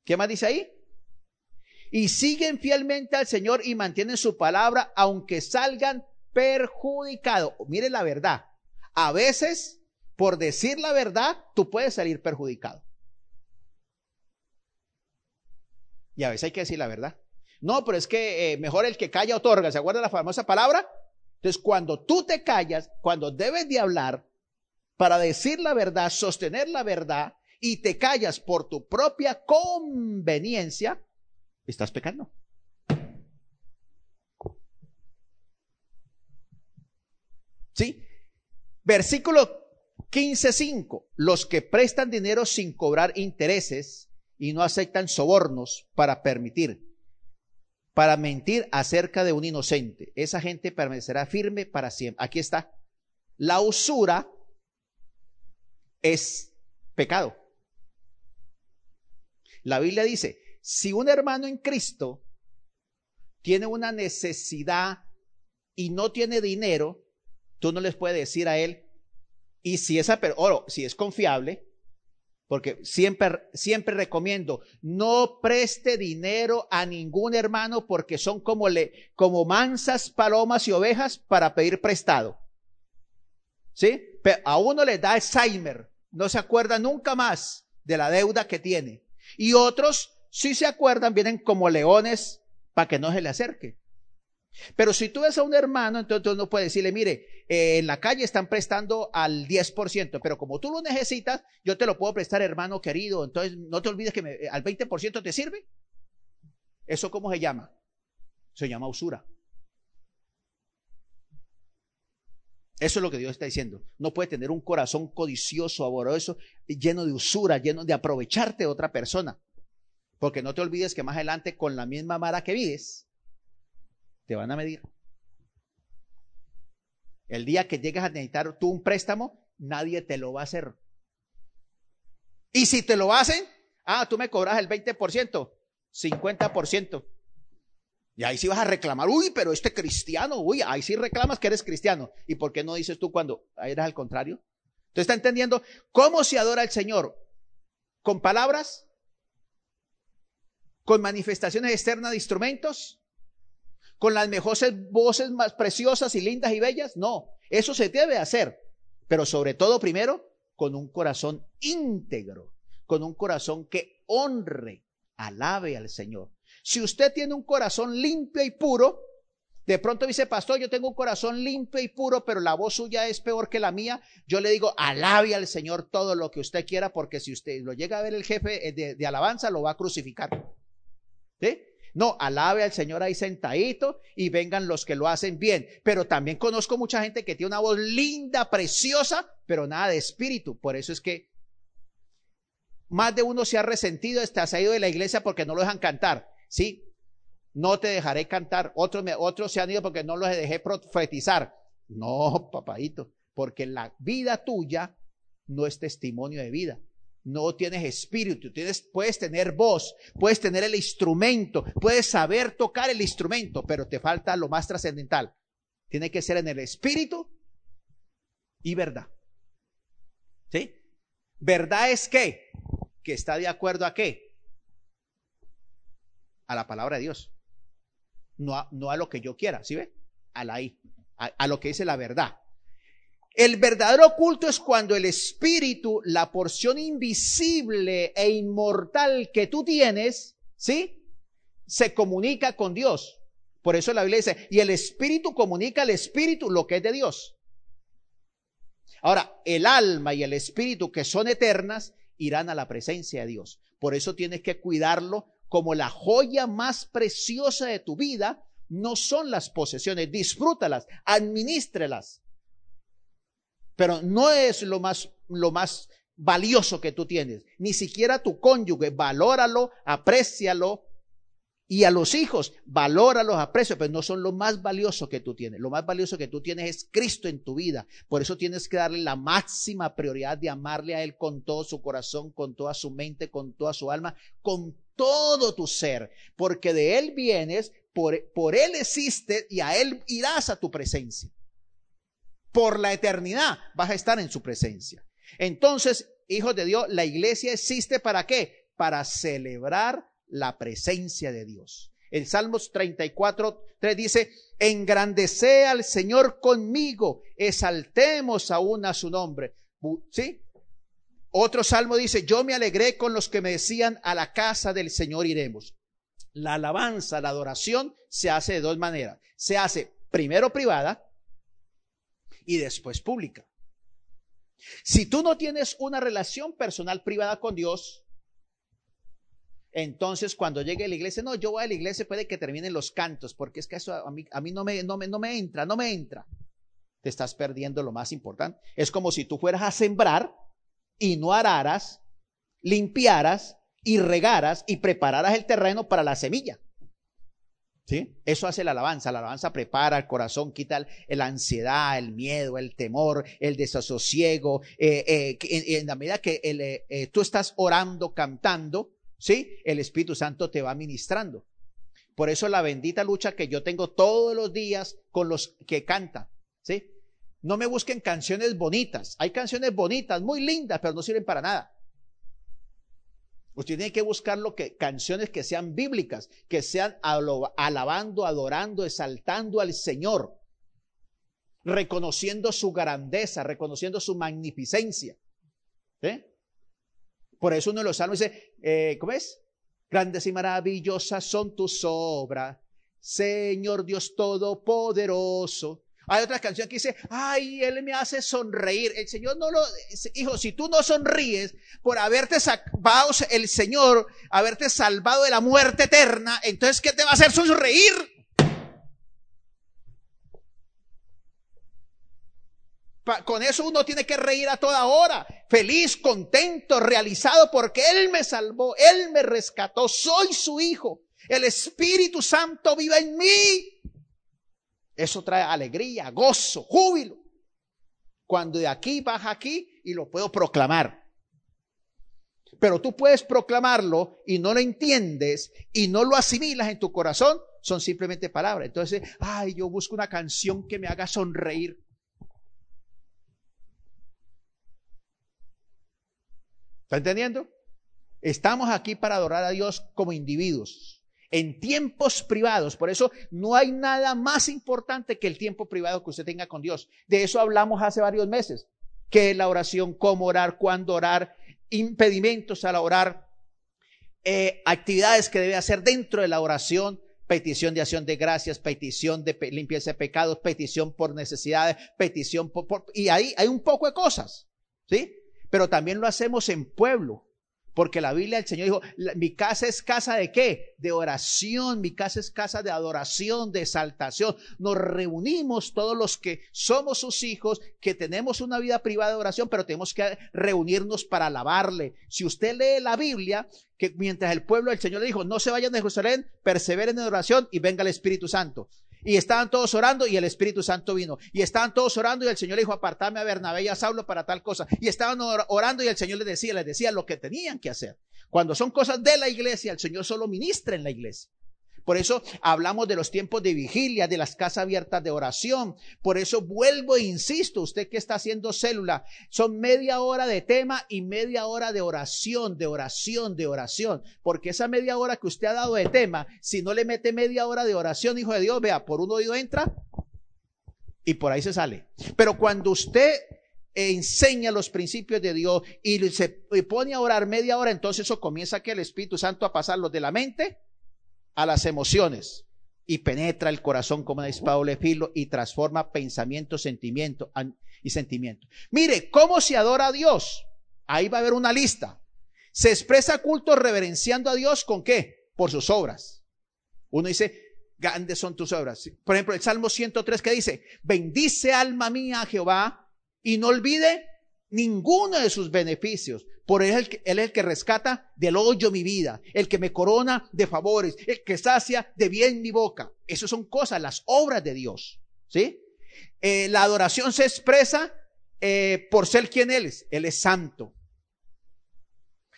¿Qué más dice ahí? Y siguen fielmente al Señor y mantienen su palabra, aunque salgan perjudicados. Mire la verdad. A veces, por decir la verdad, tú puedes salir perjudicado. Y a veces hay que decir la verdad. No, pero es que eh, mejor el que calla otorga. ¿Se acuerda la famosa palabra? Entonces, cuando tú te callas, cuando debes de hablar para decir la verdad, sostener la verdad, y te callas por tu propia conveniencia, estás pecando. ¿Sí? Versículo 15.5. Los que prestan dinero sin cobrar intereses y no aceptan sobornos para permitir, para mentir acerca de un inocente. Esa gente permanecerá firme para siempre. Aquí está. La usura es pecado. La Biblia dice, si un hermano en Cristo tiene una necesidad y no tiene dinero, tú no les puedes decir a él, y si esa, oro, si es confiable, porque siempre, siempre recomiendo, no preste dinero a ningún hermano porque son como, le, como mansas palomas y ovejas para pedir prestado. ¿Sí? a uno le da Alzheimer, no se acuerda nunca más de la deuda que tiene. Y otros, si se acuerdan, vienen como leones para que no se le acerque. Pero si tú ves a un hermano, entonces no puedes decirle, mire, eh, en la calle están prestando al 10%, pero como tú lo necesitas, yo te lo puedo prestar, hermano querido. Entonces no te olvides que eh, al 20% te sirve. ¿Eso cómo se llama? Se llama usura. Eso es lo que Dios está diciendo. No puede tener un corazón codicioso, amoroso, lleno de usura, lleno de aprovecharte de otra persona. Porque no te olvides que más adelante, con la misma mara que vives, te van a medir. El día que llegas a necesitar tú un préstamo, nadie te lo va a hacer. Y si te lo hacen, ah, tú me cobras el 20%, 50%. Y ahí sí vas a reclamar, uy, pero este cristiano, uy, ahí sí reclamas que eres cristiano. ¿Y por qué no dices tú cuando eres al contrario? Entonces está entendiendo cómo se adora al Señor. ¿Con palabras? ¿Con manifestaciones externas de instrumentos? ¿Con las mejores voces más preciosas y lindas y bellas? No, eso se debe hacer. Pero sobre todo primero, con un corazón íntegro, con un corazón que honre, alabe al Señor. Si usted tiene un corazón limpio y puro, de pronto dice, pastor, yo tengo un corazón limpio y puro, pero la voz suya es peor que la mía. Yo le digo, alabe al Señor todo lo que usted quiera, porque si usted lo llega a ver el jefe eh, de, de alabanza, lo va a crucificar. ¿Sí? No, alabe al Señor ahí sentadito y vengan los que lo hacen bien. Pero también conozco mucha gente que tiene una voz linda, preciosa, pero nada de espíritu. Por eso es que más de uno se ha resentido, está ha ido de la iglesia porque no lo dejan cantar. Sí, no te dejaré cantar. Otros, otros se han ido porque no los dejé profetizar. No, papadito, porque la vida tuya no es testimonio de vida. No tienes espíritu, tienes, puedes tener voz, puedes tener el instrumento, puedes saber tocar el instrumento, pero te falta lo más trascendental. Tiene que ser en el espíritu y verdad. ¿Sí? ¿Verdad es qué? Que está de acuerdo a qué? a la palabra de Dios. No a, no a lo que yo quiera, ¿sí ve? A la I, a, lo que dice la verdad. El verdadero culto es cuando el espíritu, la porción invisible e inmortal que tú tienes, ¿sí? Se comunica con Dios. Por eso la Biblia dice, y el espíritu comunica al espíritu lo que es de Dios. Ahora, el alma y el espíritu que son eternas irán a la presencia de Dios. Por eso tienes que cuidarlo como la joya más preciosa de tu vida, no son las posesiones. Disfrútalas, administrelas. Pero no es lo más, lo más valioso que tú tienes. Ni siquiera tu cónyuge. Valóralo, aprécialo, y a los hijos, valóralos, aprecio, pero no son lo más valioso que tú tienes. Lo más valioso que tú tienes es Cristo en tu vida. Por eso tienes que darle la máxima prioridad de amarle a Él con todo su corazón, con toda su mente, con toda su alma, con todo tu ser. Porque de Él vienes, por, por Él existes y a Él irás a tu presencia. Por la eternidad vas a estar en su presencia. Entonces, hijos de Dios, la iglesia existe para qué? Para celebrar la presencia de Dios. El Salmos 34, 3 dice, engrandece al Señor conmigo, exaltemos aún a su nombre. ¿Sí? Otro salmo dice, yo me alegré con los que me decían, a la casa del Señor iremos. La alabanza, la adoración se hace de dos maneras. Se hace primero privada y después pública. Si tú no tienes una relación personal privada con Dios, entonces, cuando llegue a la iglesia, no, yo voy a la iglesia, puede que terminen los cantos, porque es que eso a mí, no, me, no me entra, no me entra. Te estás perdiendo lo más importante. Es como si tú fueras a sembrar y no araras, limpiaras y regaras y prepararas el terreno para la semilla. ¿Sí? Eso hace la alabanza. La alabanza prepara el corazón, quita la ansiedad, el miedo, el temor, el desasosiego. Eh, eh, en, la medida que eh, tú estás orando, cantando, ¿sí? El Espíritu Santo te va ministrando. Por eso la bendita lucha que yo tengo todos los días con los que cantan, ¿sí? No me busquen canciones bonitas. Hay canciones bonitas, muy lindas, pero no sirven para nada. Usted tiene que buscar lo que, canciones que sean bíblicas, que sean alabando, adorando, exaltando al Señor, reconociendo su grandeza, reconociendo su magnificencia. Por eso uno de los salmos dice, eh, ¿cómo es? Grandes y maravillosas son tus obras. Señor Dios Todopoderoso. Hay otra canción que dice, ay, Él me hace sonreír. El Señor no lo, hijo, si tú no sonríes por haberte salvado el Señor, haberte salvado de la muerte eterna, entonces, ¿qué te va a hacer sonreír? con eso uno tiene que reír a toda hora, feliz, contento, realizado, porque Él me salvó, Él me rescató, soy su hijo, el Espíritu Santo vive en mí. Eso trae alegría, gozo, júbilo. Cuando de aquí baja aquí y lo puedo proclamar. Pero tú puedes proclamarlo y no lo entiendes y no lo asimilas en tu corazón, son simplemente palabras. Entonces, ay, yo busco una canción que me haga sonreír. ¿Está entendiendo? Estamos aquí para adorar a Dios como individuos, en tiempos privados. Por eso no hay nada más importante que el tiempo privado que usted tenga con Dios. De eso hablamos hace varios meses. ¿Qué es la oración? ¿Cómo orar? ¿Cuándo orar? Impedimentos a la orar. Eh, actividades que debe hacer dentro de la oración. Petición de acción de gracias, petición de limpieza de pecados, petición por necesidades, petición por, por... Y ahí hay un poco de cosas. ¿Sí? pero también lo hacemos en pueblo. Porque la Biblia del Señor dijo, mi casa es casa de qué? De oración, mi casa es casa de adoración, de exaltación. Nos reunimos todos los que somos sus hijos, que tenemos una vida privada de oración, pero tenemos que reunirnos para alabarle. Si usted lee la Biblia, que mientras el pueblo del Señor le dijo, no se vayan de Jerusalén, perseveren en oración y venga el Espíritu Santo. Y estaban todos orando y el Espíritu Santo vino. Y estaban todos orando y el Señor le dijo, apartame a Bernabé y a Saulo para tal cosa. Y estaban orando y el Señor les decía, les decía lo que tenían que hacer. Cuando son cosas de la iglesia, el Señor solo ministra en la iglesia. Por eso hablamos de los tiempos de vigilia, de las casas abiertas de oración. Por eso vuelvo e insisto, usted que está haciendo célula, son media hora de tema y media hora de oración, de oración, de oración. Porque esa media hora que usted ha dado de tema, si no le mete media hora de oración, hijo de Dios, vea, por un oído entra y por ahí se sale. Pero cuando usted enseña los principios de Dios y se pone a orar media hora, entonces eso comienza que el Espíritu Santo a pasarlo de la mente a las emociones y penetra el corazón como una espada de filo y transforma pensamiento, sentimiento y sentimiento. Mire, ¿cómo se adora a Dios? Ahí va a haber una lista. Se expresa culto reverenciando a Dios con qué? Por sus obras. Uno dice, grandes son tus obras. Por ejemplo, el Salmo 103 que dice, bendice alma mía a Jehová y no olvide ninguno de sus beneficios. Por él, él es el que rescata del hoyo mi vida, el que me corona de favores, el que sacia de bien mi boca. Esas son cosas, las obras de Dios. ¿Sí? Eh, la adoración se expresa eh, por ser quien Él es. Él es santo.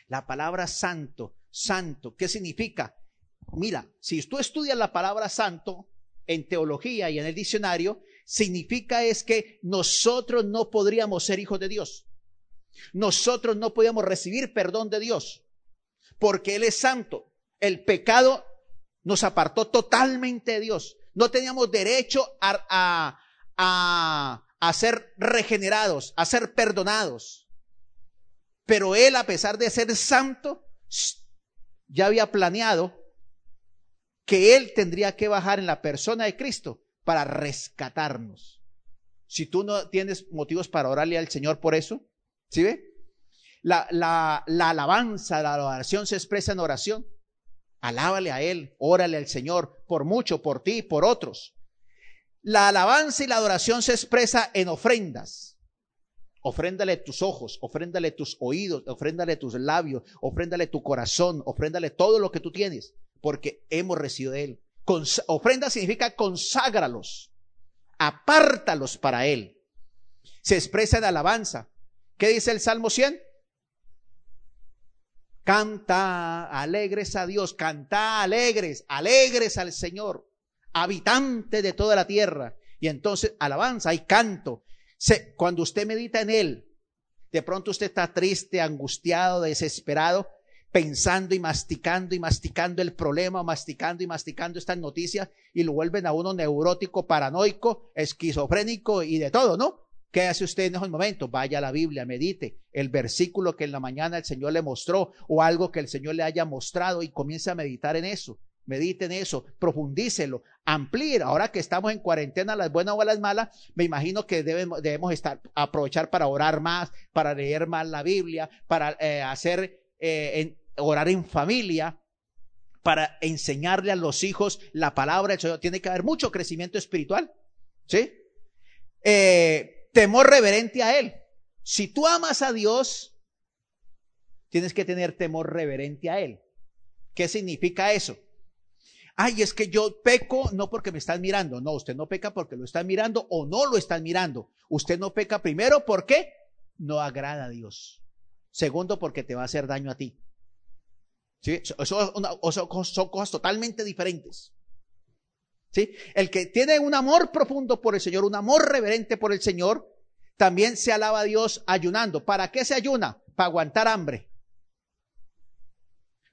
La palabra santo, santo, ¿qué significa? Mira, si tú estudias la palabra santo en teología y en el diccionario, significa es que nosotros no podríamos ser hijos de Dios. Nosotros no podíamos recibir perdón de Dios porque Él es santo. El pecado nos apartó totalmente de Dios. No teníamos derecho a, a, a, ser regenerados, a ser perdonados. Pero Él, a pesar de ser santo, ya había planeado que Él tendría que bajar en la persona de Cristo para rescatarnos. Si tú no tienes motivos para orarle al Señor por eso, ¿Sí ve? La, la, la alabanza, la adoración se expresa en oración. Alábale a Él, órale al Señor por mucho, por ti, por otros. La alabanza y la adoración se expresa en ofrendas. Ofréndale tus ojos, ofréndale tus oídos, ofréndale tus labios, ofréndale tu corazón, ofréndale todo lo que tú tienes, porque hemos recibido de Él. ofrenda significa conságralos, apártalos para Él. Se expresa en alabanza. ¿Qué dice el Salmo 100? Canta alegres a Dios, canta alegres, alegres al Señor, habitante de toda la tierra. Y entonces alabanza y canto. cuando usted medita en Él, de pronto usted está triste, angustiado, desesperado, pensando y masticando y masticando el problema, masticando y masticando estas noticias y lo vuelven a uno neurótico, paranoico, esquizofrénico y de todo, ¿no? ¿Qué hace usted en esos momentos? Vaya a la Biblia, medite el versículo que en la mañana el Señor le mostró o algo que el Señor le haya mostrado y comience a meditar en eso. medite en eso, profundícelo, amplíe. Ahora que estamos en cuarentena, las buenas o las malas, me imagino que debemos, estar, aprovechar para orar más, para leer más la Biblia, para eh, hacer, eh, orar en familia, para enseñarle a los hijos la palabra del Señor. Tiene que haber mucho crecimiento espiritual. ¿Sí? Eh, temor reverente a Él. Si tú amas a Dios, tienes que tener temor reverente a Él. ¿Qué significa eso? Ay, es que yo peco no porque me están mirando. No, usted no peca porque lo están mirando o no lo están mirando. Usted no peca primero porque no agrada a Dios. Segundo, porque te va a hacer daño a ti. ¿Sí? Eso, son cosas totalmente diferentes. El que tiene un amor profundo por el Señor, un amor reverente por el Señor, también se alaba a Dios ayunando. ¿Para qué se ayuna? Para aguantar hambre.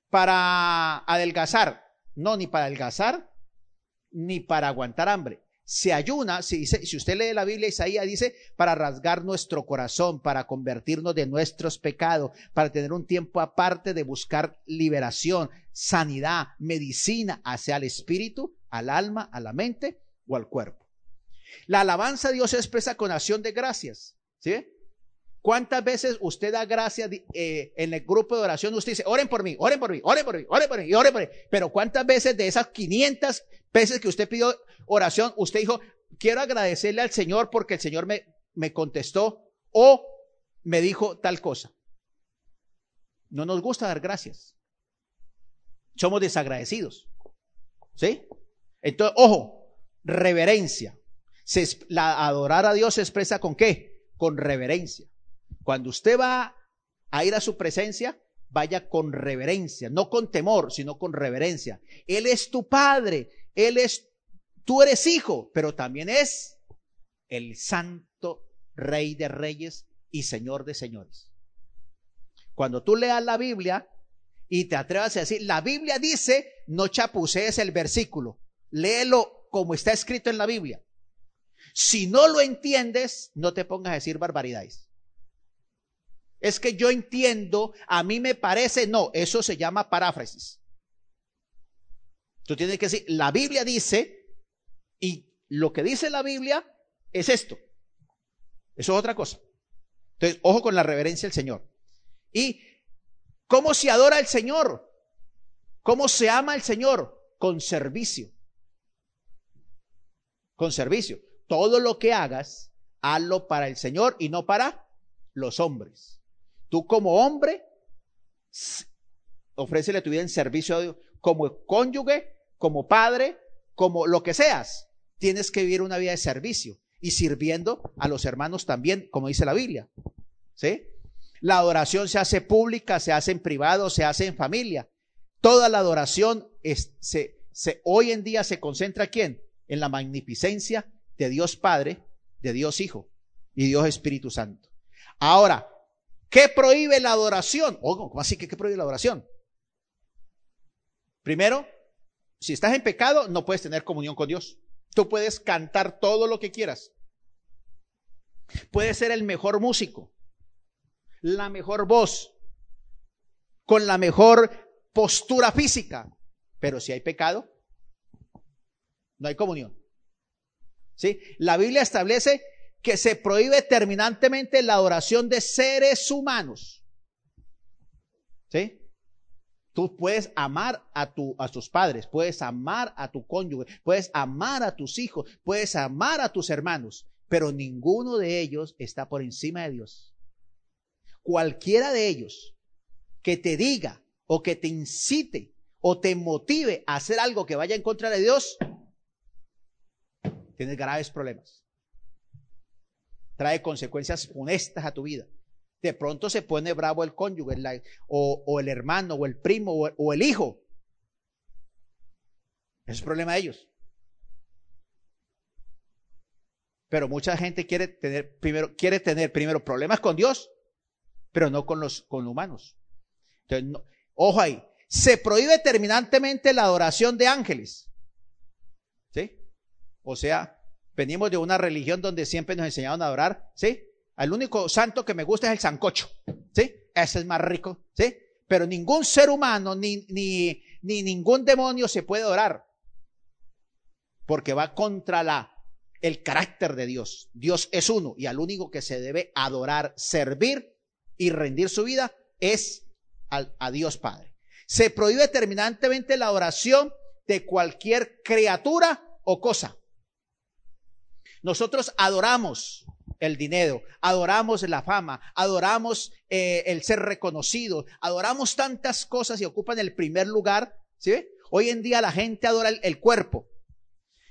Para adelgazar. No, ni para adelgazar, ni para aguantar hambre. Se ayuna, si, si usted lee la Biblia, Isaías dice, para rasgar nuestro corazón, para convertirnos de nuestros pecados, para tener un tiempo aparte de buscar liberación, sanidad, medicina hacia el espíritu, al alma, a la mente o al cuerpo. La alabanza a Dios se expresa con acción de gracias. ¿Sí? ¿Cuántas veces usted da gracias eh, en el grupo de oración? Usted dice, oren por mí, oren por mí, oren por mí, oren por mí, oren por mí. Pero ¿cuántas veces de esas 500 veces que usted pidió oración, usted dijo, quiero agradecerle al Señor porque el Señor me, me contestó o me dijo tal cosa? No nos gusta dar gracias. Somos desagradecidos. ¿Sí? Entonces, ojo, reverencia. la adorar a Dios se expresa con qué? Con reverencia. Cuando usted va a ir a su presencia, vaya con reverencia, no con temor, sino con reverencia. Él es tu padre, Él es, tú eres hijo, pero también es el santo rey de reyes y señor de señores. Cuando tú leas la Biblia y te atrevas a decir, la Biblia dice, no chapucees el versículo, léelo como está escrito en la Biblia. Si no lo entiendes, no te pongas a decir barbaridades. Es que yo entiendo, a mí me parece, no, eso se llama paráfrasis. Tú tienes que decir, la Biblia dice, y lo que dice la Biblia es esto. Eso es otra cosa. Entonces, ojo con la reverencia al Señor. ¿Y cómo se adora al Señor? ¿Cómo se ama al Señor? Con servicio. Con servicio. Todo lo que hagas, hazlo para el Señor y no para los hombres. Tú como hombre, ofrécele tu vida en servicio a Dios. Como cónyuge, como padre, como lo que seas, tienes que vivir una vida de servicio y sirviendo a los hermanos también, como dice la Biblia. ¿Sí? La adoración se hace pública, se hace en privado, se hace en familia. Toda la adoración se, se, hoy en día se concentra quién? En la magnificencia de Dios Padre, de Dios Hijo y Dios Espíritu Santo. Ahora, ¿Qué prohíbe la adoración? ¿cómo así que qué prohíbe la adoración? Primero, si estás en pecado, no puedes tener comunión con Dios. Tú puedes cantar todo lo que quieras. Puedes ser el mejor músico, la mejor voz, con la mejor postura física. Pero si hay pecado, no hay comunión. ¿Sí? La Biblia establece que se prohíbe terminantemente la adoración de seres humanos. ¿Sí? Tú puedes amar a, tu, a tus padres, puedes amar a tu cónyuge, puedes amar a tus hijos, puedes amar a tus hermanos, pero ninguno de ellos está por encima de Dios. Cualquiera de ellos que te diga o que te incite o te motive a hacer algo que vaya en contra de Dios, tienes graves problemas trae consecuencias funestas a tu vida. De pronto se pone bravo el cónyuge o, el hermano o el primo o, el hijo. Es problema de ellos. Pero mucha gente quiere tener primero, quiere tener primero problemas con Dios, pero no con los con humanos. Entonces, ojo ahí, se prohíbe terminantemente la adoración de ángeles. ¿Sí? O sea, Venimos de una religión donde siempre nos enseñaron a adorar, ¿sí? Al único santo que me gusta es el sancocho, ¿sí? Ese es más rico, ¿sí? Pero ningún ser humano, ni, ni, ni ningún demonio se puede orar. Porque va contra la el carácter de Dios. Dios es uno y al único que se debe adorar, servir y rendir su vida es a Dios Padre. Se prohíbe terminantemente la oración de cualquier criatura o cosa. Nosotros adoramos el dinero, adoramos la fama, adoramos eh, el ser reconocido, adoramos tantas cosas y ocupan el primer lugar. ¿sí? Hoy en día la gente adora el cuerpo,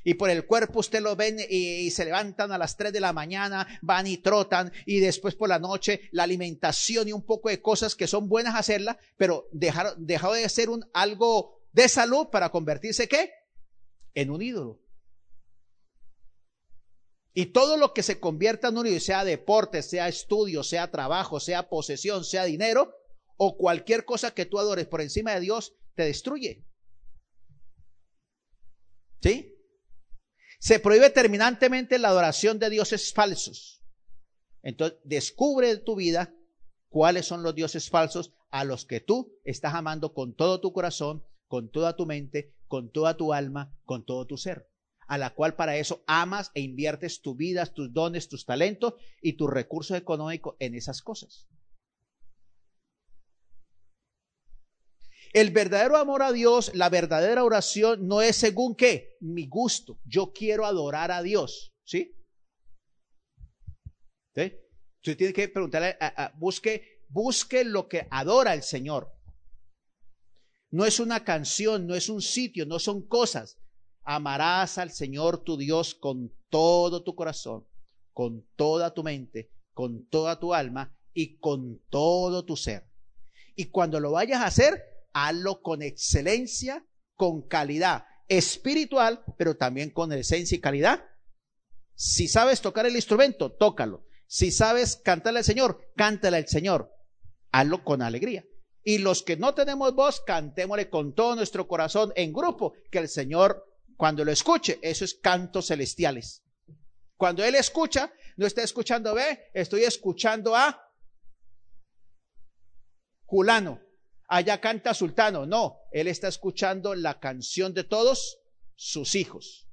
y por el cuerpo usted lo ven y, se levantan a las 3 de la mañana, van y trotan y después por la noche la alimentación y un poco de cosas que son buenas hacerla, pero dejaron, dejado de ser un algo de salud para convertirse ¿qué? En un ídolo. Y todo lo que se convierta en un sea deporte, sea estudio, sea trabajo, sea posesión, sea dinero, o cualquier cosa que tú adores por encima de Dios, te destruye. ¿Sí? Se prohíbe terminantemente la adoración de dioses falsos. Entonces, descubre en tu vida cuáles son los dioses falsos a los que tú estás amando con todo tu corazón, con toda tu mente, con toda tu alma, con todo tu ser. A la cual para eso amas e inviertes tu vida, tus dones, tus talentos y tus recursos económicos en esas cosas. El verdadero amor a Dios, la verdadera oración no es según qué, mi gusto. Yo quiero adorar a Dios, ¿sí? ¿Sí? Usted tiene que preguntarle, busque, busque lo que adora el Señor. No es una canción, no es un sitio, no son cosas. Amarás al Señor tu Dios con todo tu corazón, con toda tu mente, con toda tu alma y con todo tu ser. Y cuando lo vayas a hacer, hazlo con excelencia, con calidad espiritual, pero también con esencia y calidad. Si sabes tocar el instrumento, tócalo. Si sabes cantarle al Señor, cántale al Señor. Hazlo con alegría. Y los que no tenemos voz, cantémosle con todo nuestro corazón en grupo, que el Señor, cuando lo escuche, eso es cantos celestiales. Cuando Él escucha, no está escuchando, ve, estoy escuchando a Julano allá canta Sultano. No, él está escuchando la canción de todos sus hijos.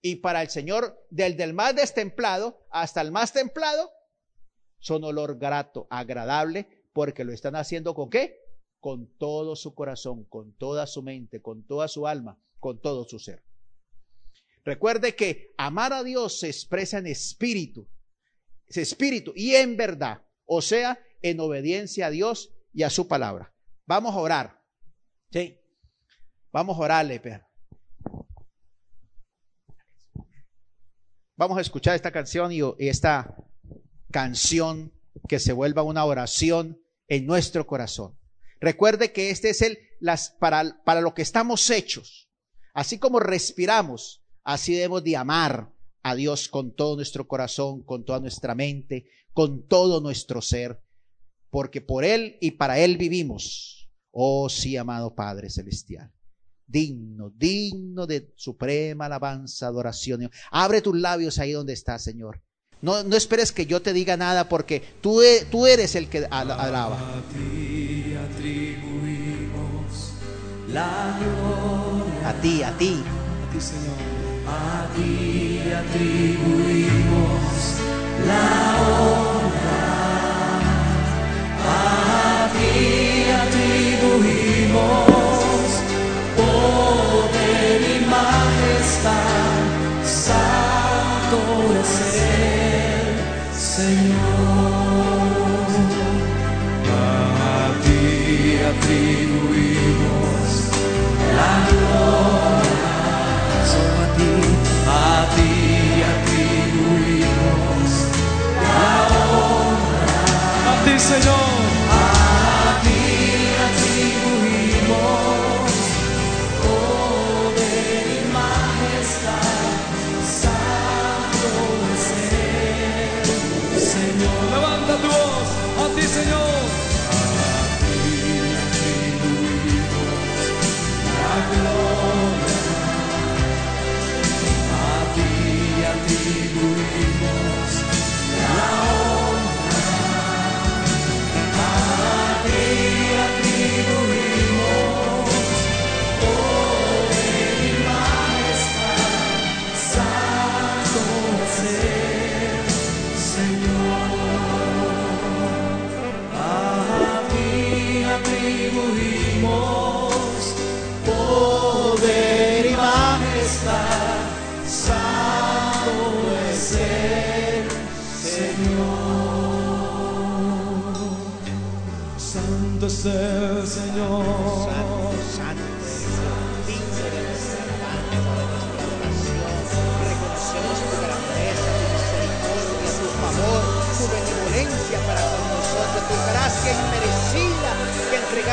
Y para el Señor, del del más destemplado hasta el más templado, son olor grato, agradable, porque lo están haciendo con qué? Con todo su corazón, con toda su mente, con toda su alma, con todo su ser. Recuerde que amar a Dios se expresa en espíritu, es espíritu y en verdad, o sea, en obediencia a Dios y a su palabra. Vamos a orar. ¿Sí? Vamos a orarle, Pedro. Vamos a escuchar esta canción y, esta canción que se vuelva una oración en nuestro corazón. Recuerde que este es el las para, para lo que estamos hechos. Así como respiramos, así debemos de amar a Dios con todo nuestro corazón, con toda nuestra mente, con todo nuestro ser, porque por Él y para Él vivimos. Oh sí, amado Padre Celestial. Digno, digno de suprema alabanza, adoración. Abre tus labios ahí donde estás, Señor. No, no esperes que yo te diga nada porque tú, tú eres el que alaba. A ti atribuimos la gloria. A ti, a ti. A ti, Señor. A ti atribuimos la honra. A ti poder y majestad, Señor.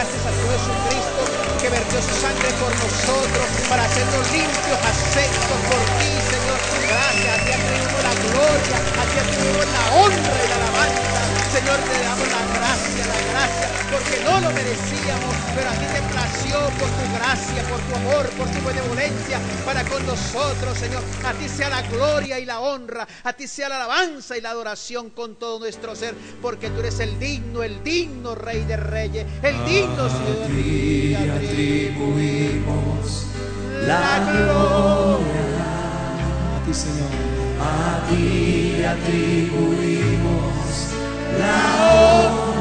Entregaste a tu Jesucristo, que vertió su sangre por nosotros para hacernos limpios, aceptos por ti, Señor. Gracias, a ti atribuimos la gloria, a ti atribuimos la honra y la alabanza. Señor, te damos la gracia, la gracia, porque no lo merecíamos, pero a ti te plació por tu gracia, por tu amor, por tu benevolencia para con nosotros, Señor. A ti sea la gloria y la honra, a ti sea la alabanza y la adoración con todo nuestro ser, porque tú eres el digno, el digno Rey de Reyes, el digno Señor. A ti atribuimos la gloria. A ti, Señor. A ti atribuimos la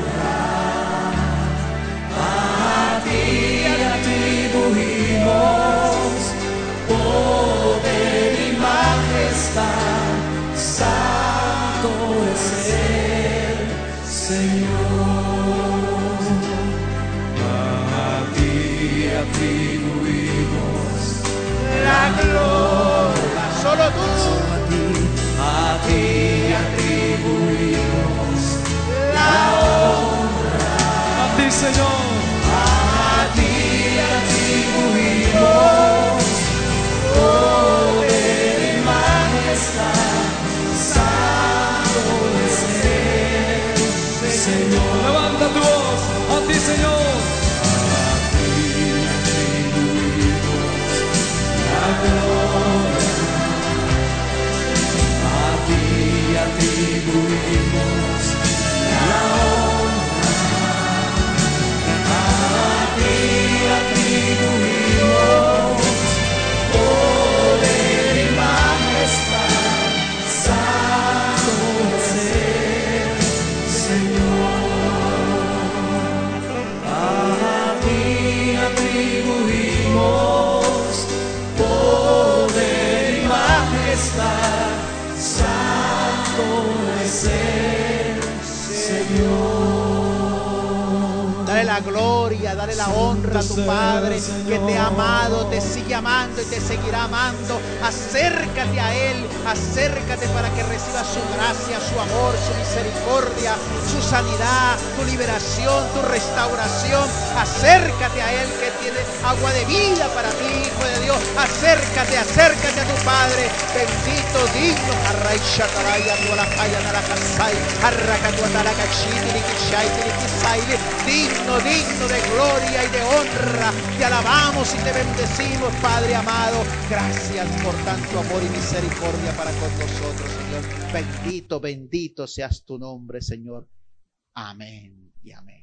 dale la honra a tu Padre que te ha amado, te sigue y te seguirá amando. Acércate a Él, acércate para que recibas su gracia, su amor, su misericordia, su sanidad, tu liberación, tu restauración. Acércate a Él que tiene agua de vida para ti, Hijo de Dios. Acércate, acércate a tu Padre. Bendito, digno. Digno, digno de gloria y de honra. Te alabamos y te bendecimos, Padre amado. Gracias por tanto amor y misericordia para con nosotros, Señor. Bendito, bendito seas tu nombre, Señor. Amén y amén.